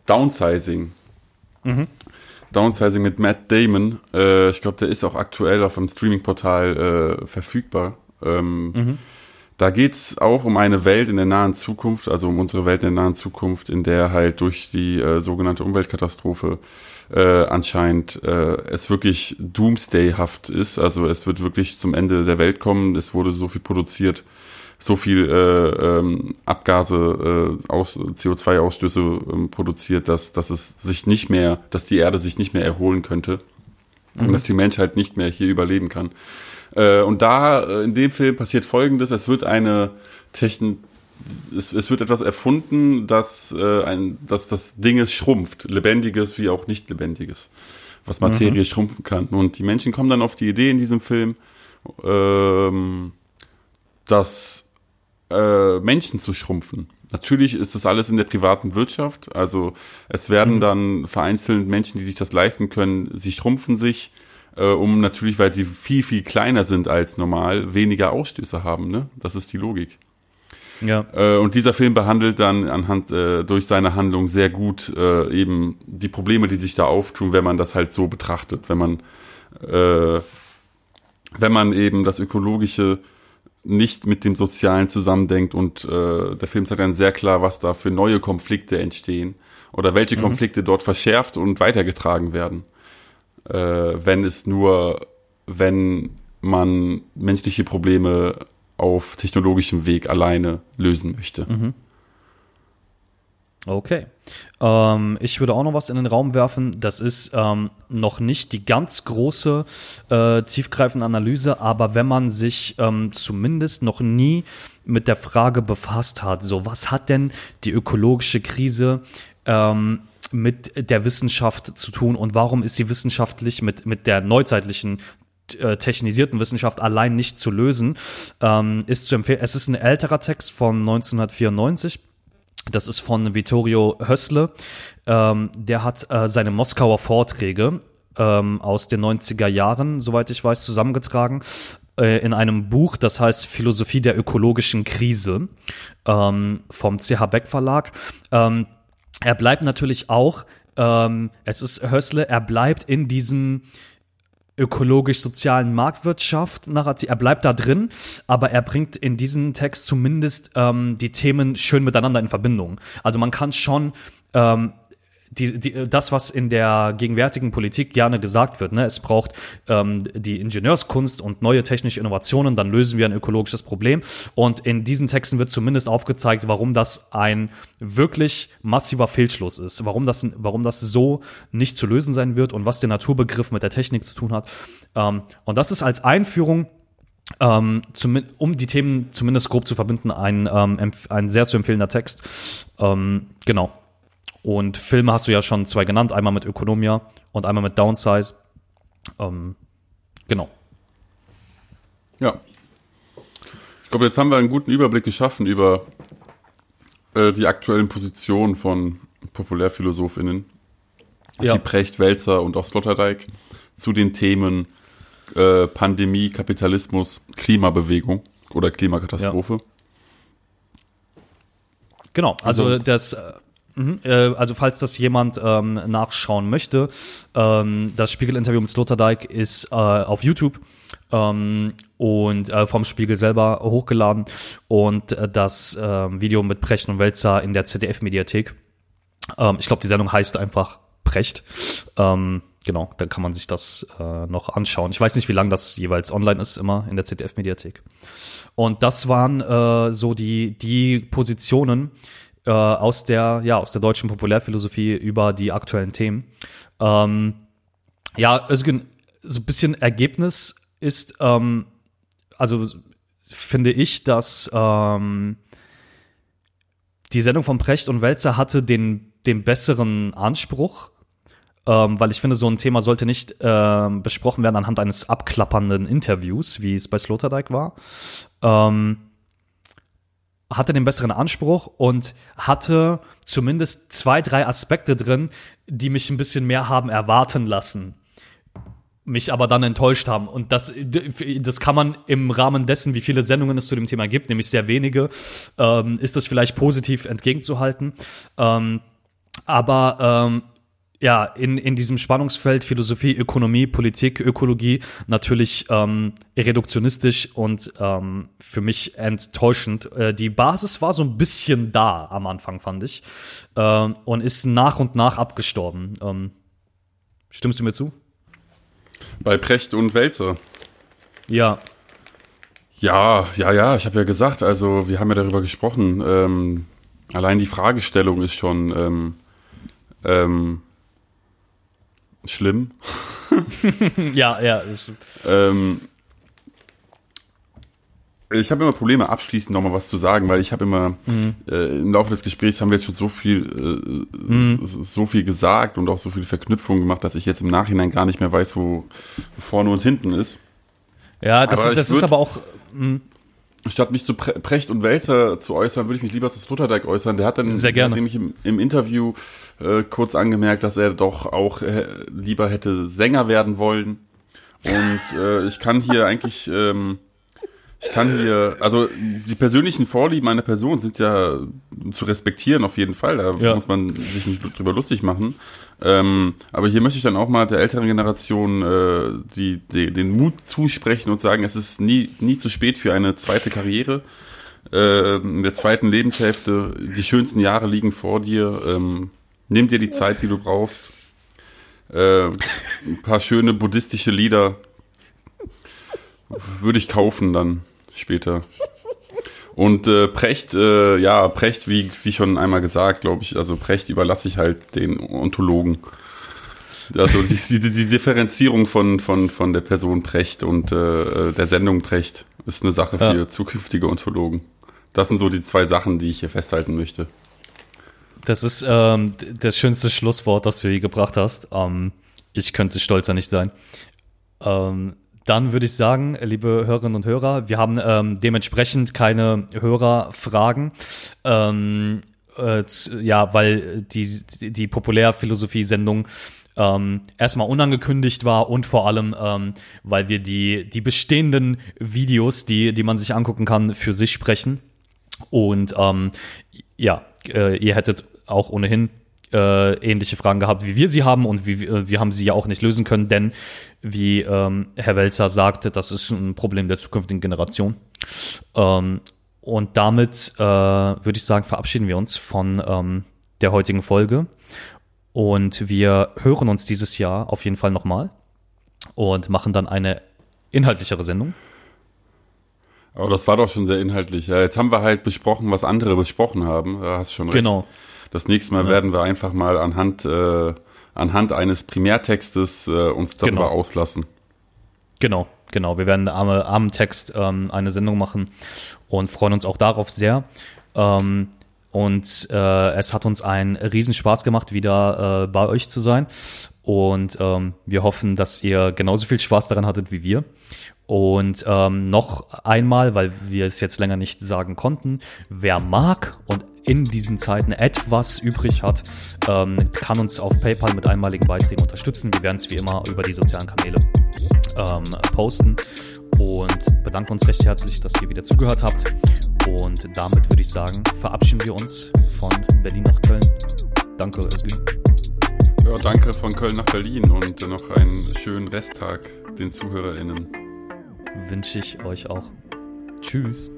Downsizing. Mhm. Downsizing mit Matt Damon. Äh, ich glaube, der ist auch aktuell auf einem Streaming-Portal äh, verfügbar. Ähm, mhm. Da geht's auch um eine Welt in der nahen Zukunft, also um unsere Welt in der nahen Zukunft, in der halt durch die äh, sogenannte Umweltkatastrophe äh, anscheinend äh, es wirklich Doomsday-haft ist. Also es wird wirklich zum Ende der Welt kommen. Es wurde so viel produziert, so viel äh, ähm, Abgase, äh, aus, CO2-Ausstöße ähm, produziert, dass, dass es sich nicht mehr, dass die Erde sich nicht mehr erholen könnte mhm. und dass die Menschheit nicht mehr hier überleben kann. Äh, und da äh, in dem Film passiert Folgendes: Es wird eine Technik es, es wird etwas erfunden, dass, äh, ein, dass das Ding schrumpft, lebendiges wie auch nicht lebendiges, was Materie mhm. schrumpfen kann. Und die Menschen kommen dann auf die Idee in diesem Film, ähm, dass äh, Menschen zu schrumpfen. Natürlich ist das alles in der privaten Wirtschaft. Also es werden mhm. dann vereinzelt Menschen, die sich das leisten können, sie schrumpfen sich, äh, um natürlich, weil sie viel, viel kleiner sind als normal, weniger Ausstöße haben. Ne? Das ist die Logik. Ja. Äh, und dieser Film behandelt dann anhand äh, durch seine Handlung sehr gut äh, eben die Probleme, die sich da auftun, wenn man das halt so betrachtet, wenn man äh, wenn man eben das ökologische nicht mit dem Sozialen zusammendenkt und äh, der Film zeigt dann sehr klar, was da für neue Konflikte entstehen oder welche mhm. Konflikte dort verschärft und weitergetragen werden, äh, wenn es nur, wenn man menschliche Probleme auf technologischem Weg alleine lösen möchte. Mhm. Okay. Ähm, ich würde auch noch was in den Raum werfen. Das ist ähm, noch nicht die ganz große, äh, tiefgreifende Analyse, aber wenn man sich ähm, zumindest noch nie mit der Frage befasst hat, so was hat denn die ökologische Krise ähm, mit der Wissenschaft zu tun und warum ist sie wissenschaftlich mit, mit der neuzeitlichen äh, technisierten Wissenschaft allein nicht zu lösen, ähm, ist zu empfehlen. Es ist ein älterer Text von 1994. Das ist von Vittorio Hössle. Ähm, der hat äh, seine Moskauer Vorträge ähm, aus den 90er Jahren, soweit ich weiß, zusammengetragen äh, in einem Buch, das heißt Philosophie der ökologischen Krise ähm, vom CH Beck Verlag. Ähm, er bleibt natürlich auch, ähm, es ist Hössle, er bleibt in diesem ökologisch-sozialen Marktwirtschaft Narrativ. Er bleibt da drin, aber er bringt in diesen Text zumindest ähm, die Themen schön miteinander in Verbindung. Also man kann schon ähm, die, die, das, was in der gegenwärtigen Politik gerne gesagt wird, ne, es braucht ähm, die Ingenieurskunst und neue technische Innovationen, dann lösen wir ein ökologisches Problem. Und in diesen Texten wird zumindest aufgezeigt, warum das ein wirklich massiver Fehlschluss ist, warum das, warum das so nicht zu lösen sein wird und was der Naturbegriff mit der Technik zu tun hat. Ähm, und das ist als Einführung ähm, zum, um die Themen zumindest grob zu verbinden, ein, ähm, ein sehr zu empfehlender Text. Ähm, genau. Und Filme hast du ja schon zwei genannt, einmal mit Ökonomia und einmal mit Downsize. Ähm, genau. Ja. Ich glaube, jetzt haben wir einen guten Überblick geschaffen über äh, die aktuellen Positionen von PopulärphilosophInnen, Ja. wie Precht, Welzer und auch Sloterdijk, zu den Themen äh, Pandemie, Kapitalismus, Klimabewegung oder Klimakatastrophe. Genau, also, Also- das, äh, mhm, äh, also falls das jemand ähm, nachschauen möchte, ähm, das Spiegel-Interview mit Sloterdijk ist äh, auf YouTube ähm, und äh, vom Spiegel selber hochgeladen und äh, das ähm, Video mit Precht und Welzer in der ZDF-Mediathek. Ähm, ich glaube, die Sendung heißt einfach Precht. Ähm, genau, dann kann man sich das äh, noch anschauen. Ich weiß nicht, wie lange das jeweils online ist, immer in der ZDF-Mediathek. Und das waren äh, so die, die Positionen äh, aus der, ja, aus der deutschen Populärphilosophie über die aktuellen Themen. Ähm, ja, also so ein bisschen Ergebnis ist, ähm, also finde ich, dass ähm, die Sendung von Precht und Welzer hatte den, den besseren Anspruch, ähm, weil ich finde, so ein Thema sollte nicht ähm, besprochen werden anhand eines abklappernden Interviews, wie es bei Sloterdijk war. Ähm, hatte den besseren Anspruch und hatte zumindest zwei, drei Aspekte drin, die mich ein bisschen mehr haben erwarten lassen mich aber dann enttäuscht haben. Und das, das kann man im Rahmen dessen, wie viele Sendungen es zu dem Thema gibt, nämlich sehr wenige, ähm, ist das vielleicht positiv entgegenzuhalten. Ähm, aber ähm, ja, in, in diesem Spannungsfeld Philosophie, Ökonomie, Politik, Ökologie natürlich ähm, reduktionistisch und ähm, für mich enttäuschend. Äh, die Basis war so ein bisschen da am Anfang, fand ich, ähm, und ist nach und nach abgestorben. Ähm, stimmst du mir zu? Bei Precht und Welzer. Ja, Ja, ja, ja, ich habe ja gesagt, also wir haben ja darüber gesprochen. Ähm, allein die Fragestellung ist schon ähm, ähm, schlimm. <laughs> ja, ja. Ist, Ähm, ich habe immer Probleme, abschließend nochmal was zu sagen, weil ich habe immer äh, im Laufe des Gesprächs haben wir jetzt schon so viel, äh, s- so viel gesagt und auch so viele Verknüpfungen gemacht, dass ich jetzt im Nachhinein gar nicht mehr weiß, wo, wo vorne und hinten ist. ja, das, Aber ist, das ich ist würd- aber auch. Statt mich zu Pre Precht und Welzer zu äußern, würde ich mich lieber zu Sloterdijk äußern. Der hat dann Sehr gerne. nämlich im, im Interview äh, kurz angemerkt, dass er doch auch äh, lieber hätte Sänger werden wollen. Und äh, ich kann hier eigentlich, ähm, ich kann hier, also die persönlichen Vorlieben einer Person sind ja zu respektieren auf jeden Fall. Da Ja. muss man sich nicht drüber lustig machen. Ähm, aber hier möchte ich dann auch mal der älteren Generation äh, die, die, den Mut zusprechen und sagen, es ist nie, nie zu spät für eine zweite Karriere. Äh, in der zweiten Lebenshälfte, die schönsten Jahre liegen vor dir. Ähm, nimm dir die Zeit, die du brauchst. Äh, ein paar schöne buddhistische Lieder würde ich kaufen dann später. Und äh, Precht, äh, ja, Precht, wie, wie schon einmal gesagt, glaube ich, also Precht überlasse ich halt den Ontologen. Also die, die, die Differenzierung von, von, von der Person Precht und äh, der Sendung Precht ist eine Sache für Ja. zukünftige Ontologen. Das sind so die zwei Sachen, die ich hier festhalten möchte. Das ist ähm, das schönste Schlusswort, das du je gebracht hast. Ähm, ich könnte stolzer nicht sein. Ähm, dann würde ich sagen, liebe Hörerinnen und Hörer, wir haben ähm, dementsprechend keine Hörerfragen. Ähm, äh, ja, weil die, die Populärphilosophie-Sendung ähm, erstmal unangekündigt war und vor allem, ähm, weil wir die, die bestehenden Videos, die, die man sich angucken kann, für sich sprechen. Und ähm, ja, äh, ihr hättet auch ohnehin äh, ähnliche Fragen gehabt, wie wir sie haben und wie, äh, wir haben sie ja auch nicht lösen können, denn wie ähm, Herr Welzer sagte, das ist ein Problem der zukünftigen Generation. Ähm, und damit äh, würde ich sagen, verabschieden wir uns von ähm, der heutigen Folge. Und wir hören uns dieses Jahr auf jeden Fall nochmal und machen dann eine inhaltlichere Sendung. Aber das war doch schon sehr inhaltlich. Ja, jetzt haben wir halt besprochen, was andere besprochen haben. Da hast du schon recht. Genau. Das nächste Mal ja. werden wir einfach mal anhand, äh, anhand eines Primärtextes äh, uns darüber genau. auslassen. Genau, genau. Wir werden am, am Text ähm, eine Sendung machen und freuen uns auch darauf sehr. Ähm, und äh, es hat uns einen Riesenspaß gemacht, wieder äh, bei euch zu sein. Und ähm, wir hoffen, dass ihr genauso viel Spaß daran hattet wie wir. Und ähm, noch einmal, weil wir es jetzt länger nicht sagen konnten, wer mag und in diesen Zeiten etwas übrig hat, ähm, kann uns auf PayPal mit einmaligen Beiträgen unterstützen. Wir werden es wie immer über die sozialen Kanäle ähm, posten und bedanken uns recht herzlich, dass ihr wieder zugehört habt. Und damit würde ich sagen, verabschieden wir uns von Berlin nach Köln. Danke, Özgün. Ja, danke von Köln nach Berlin und noch einen schönen Resttag den ZuhörerInnen wünsche ich euch auch. Tschüss.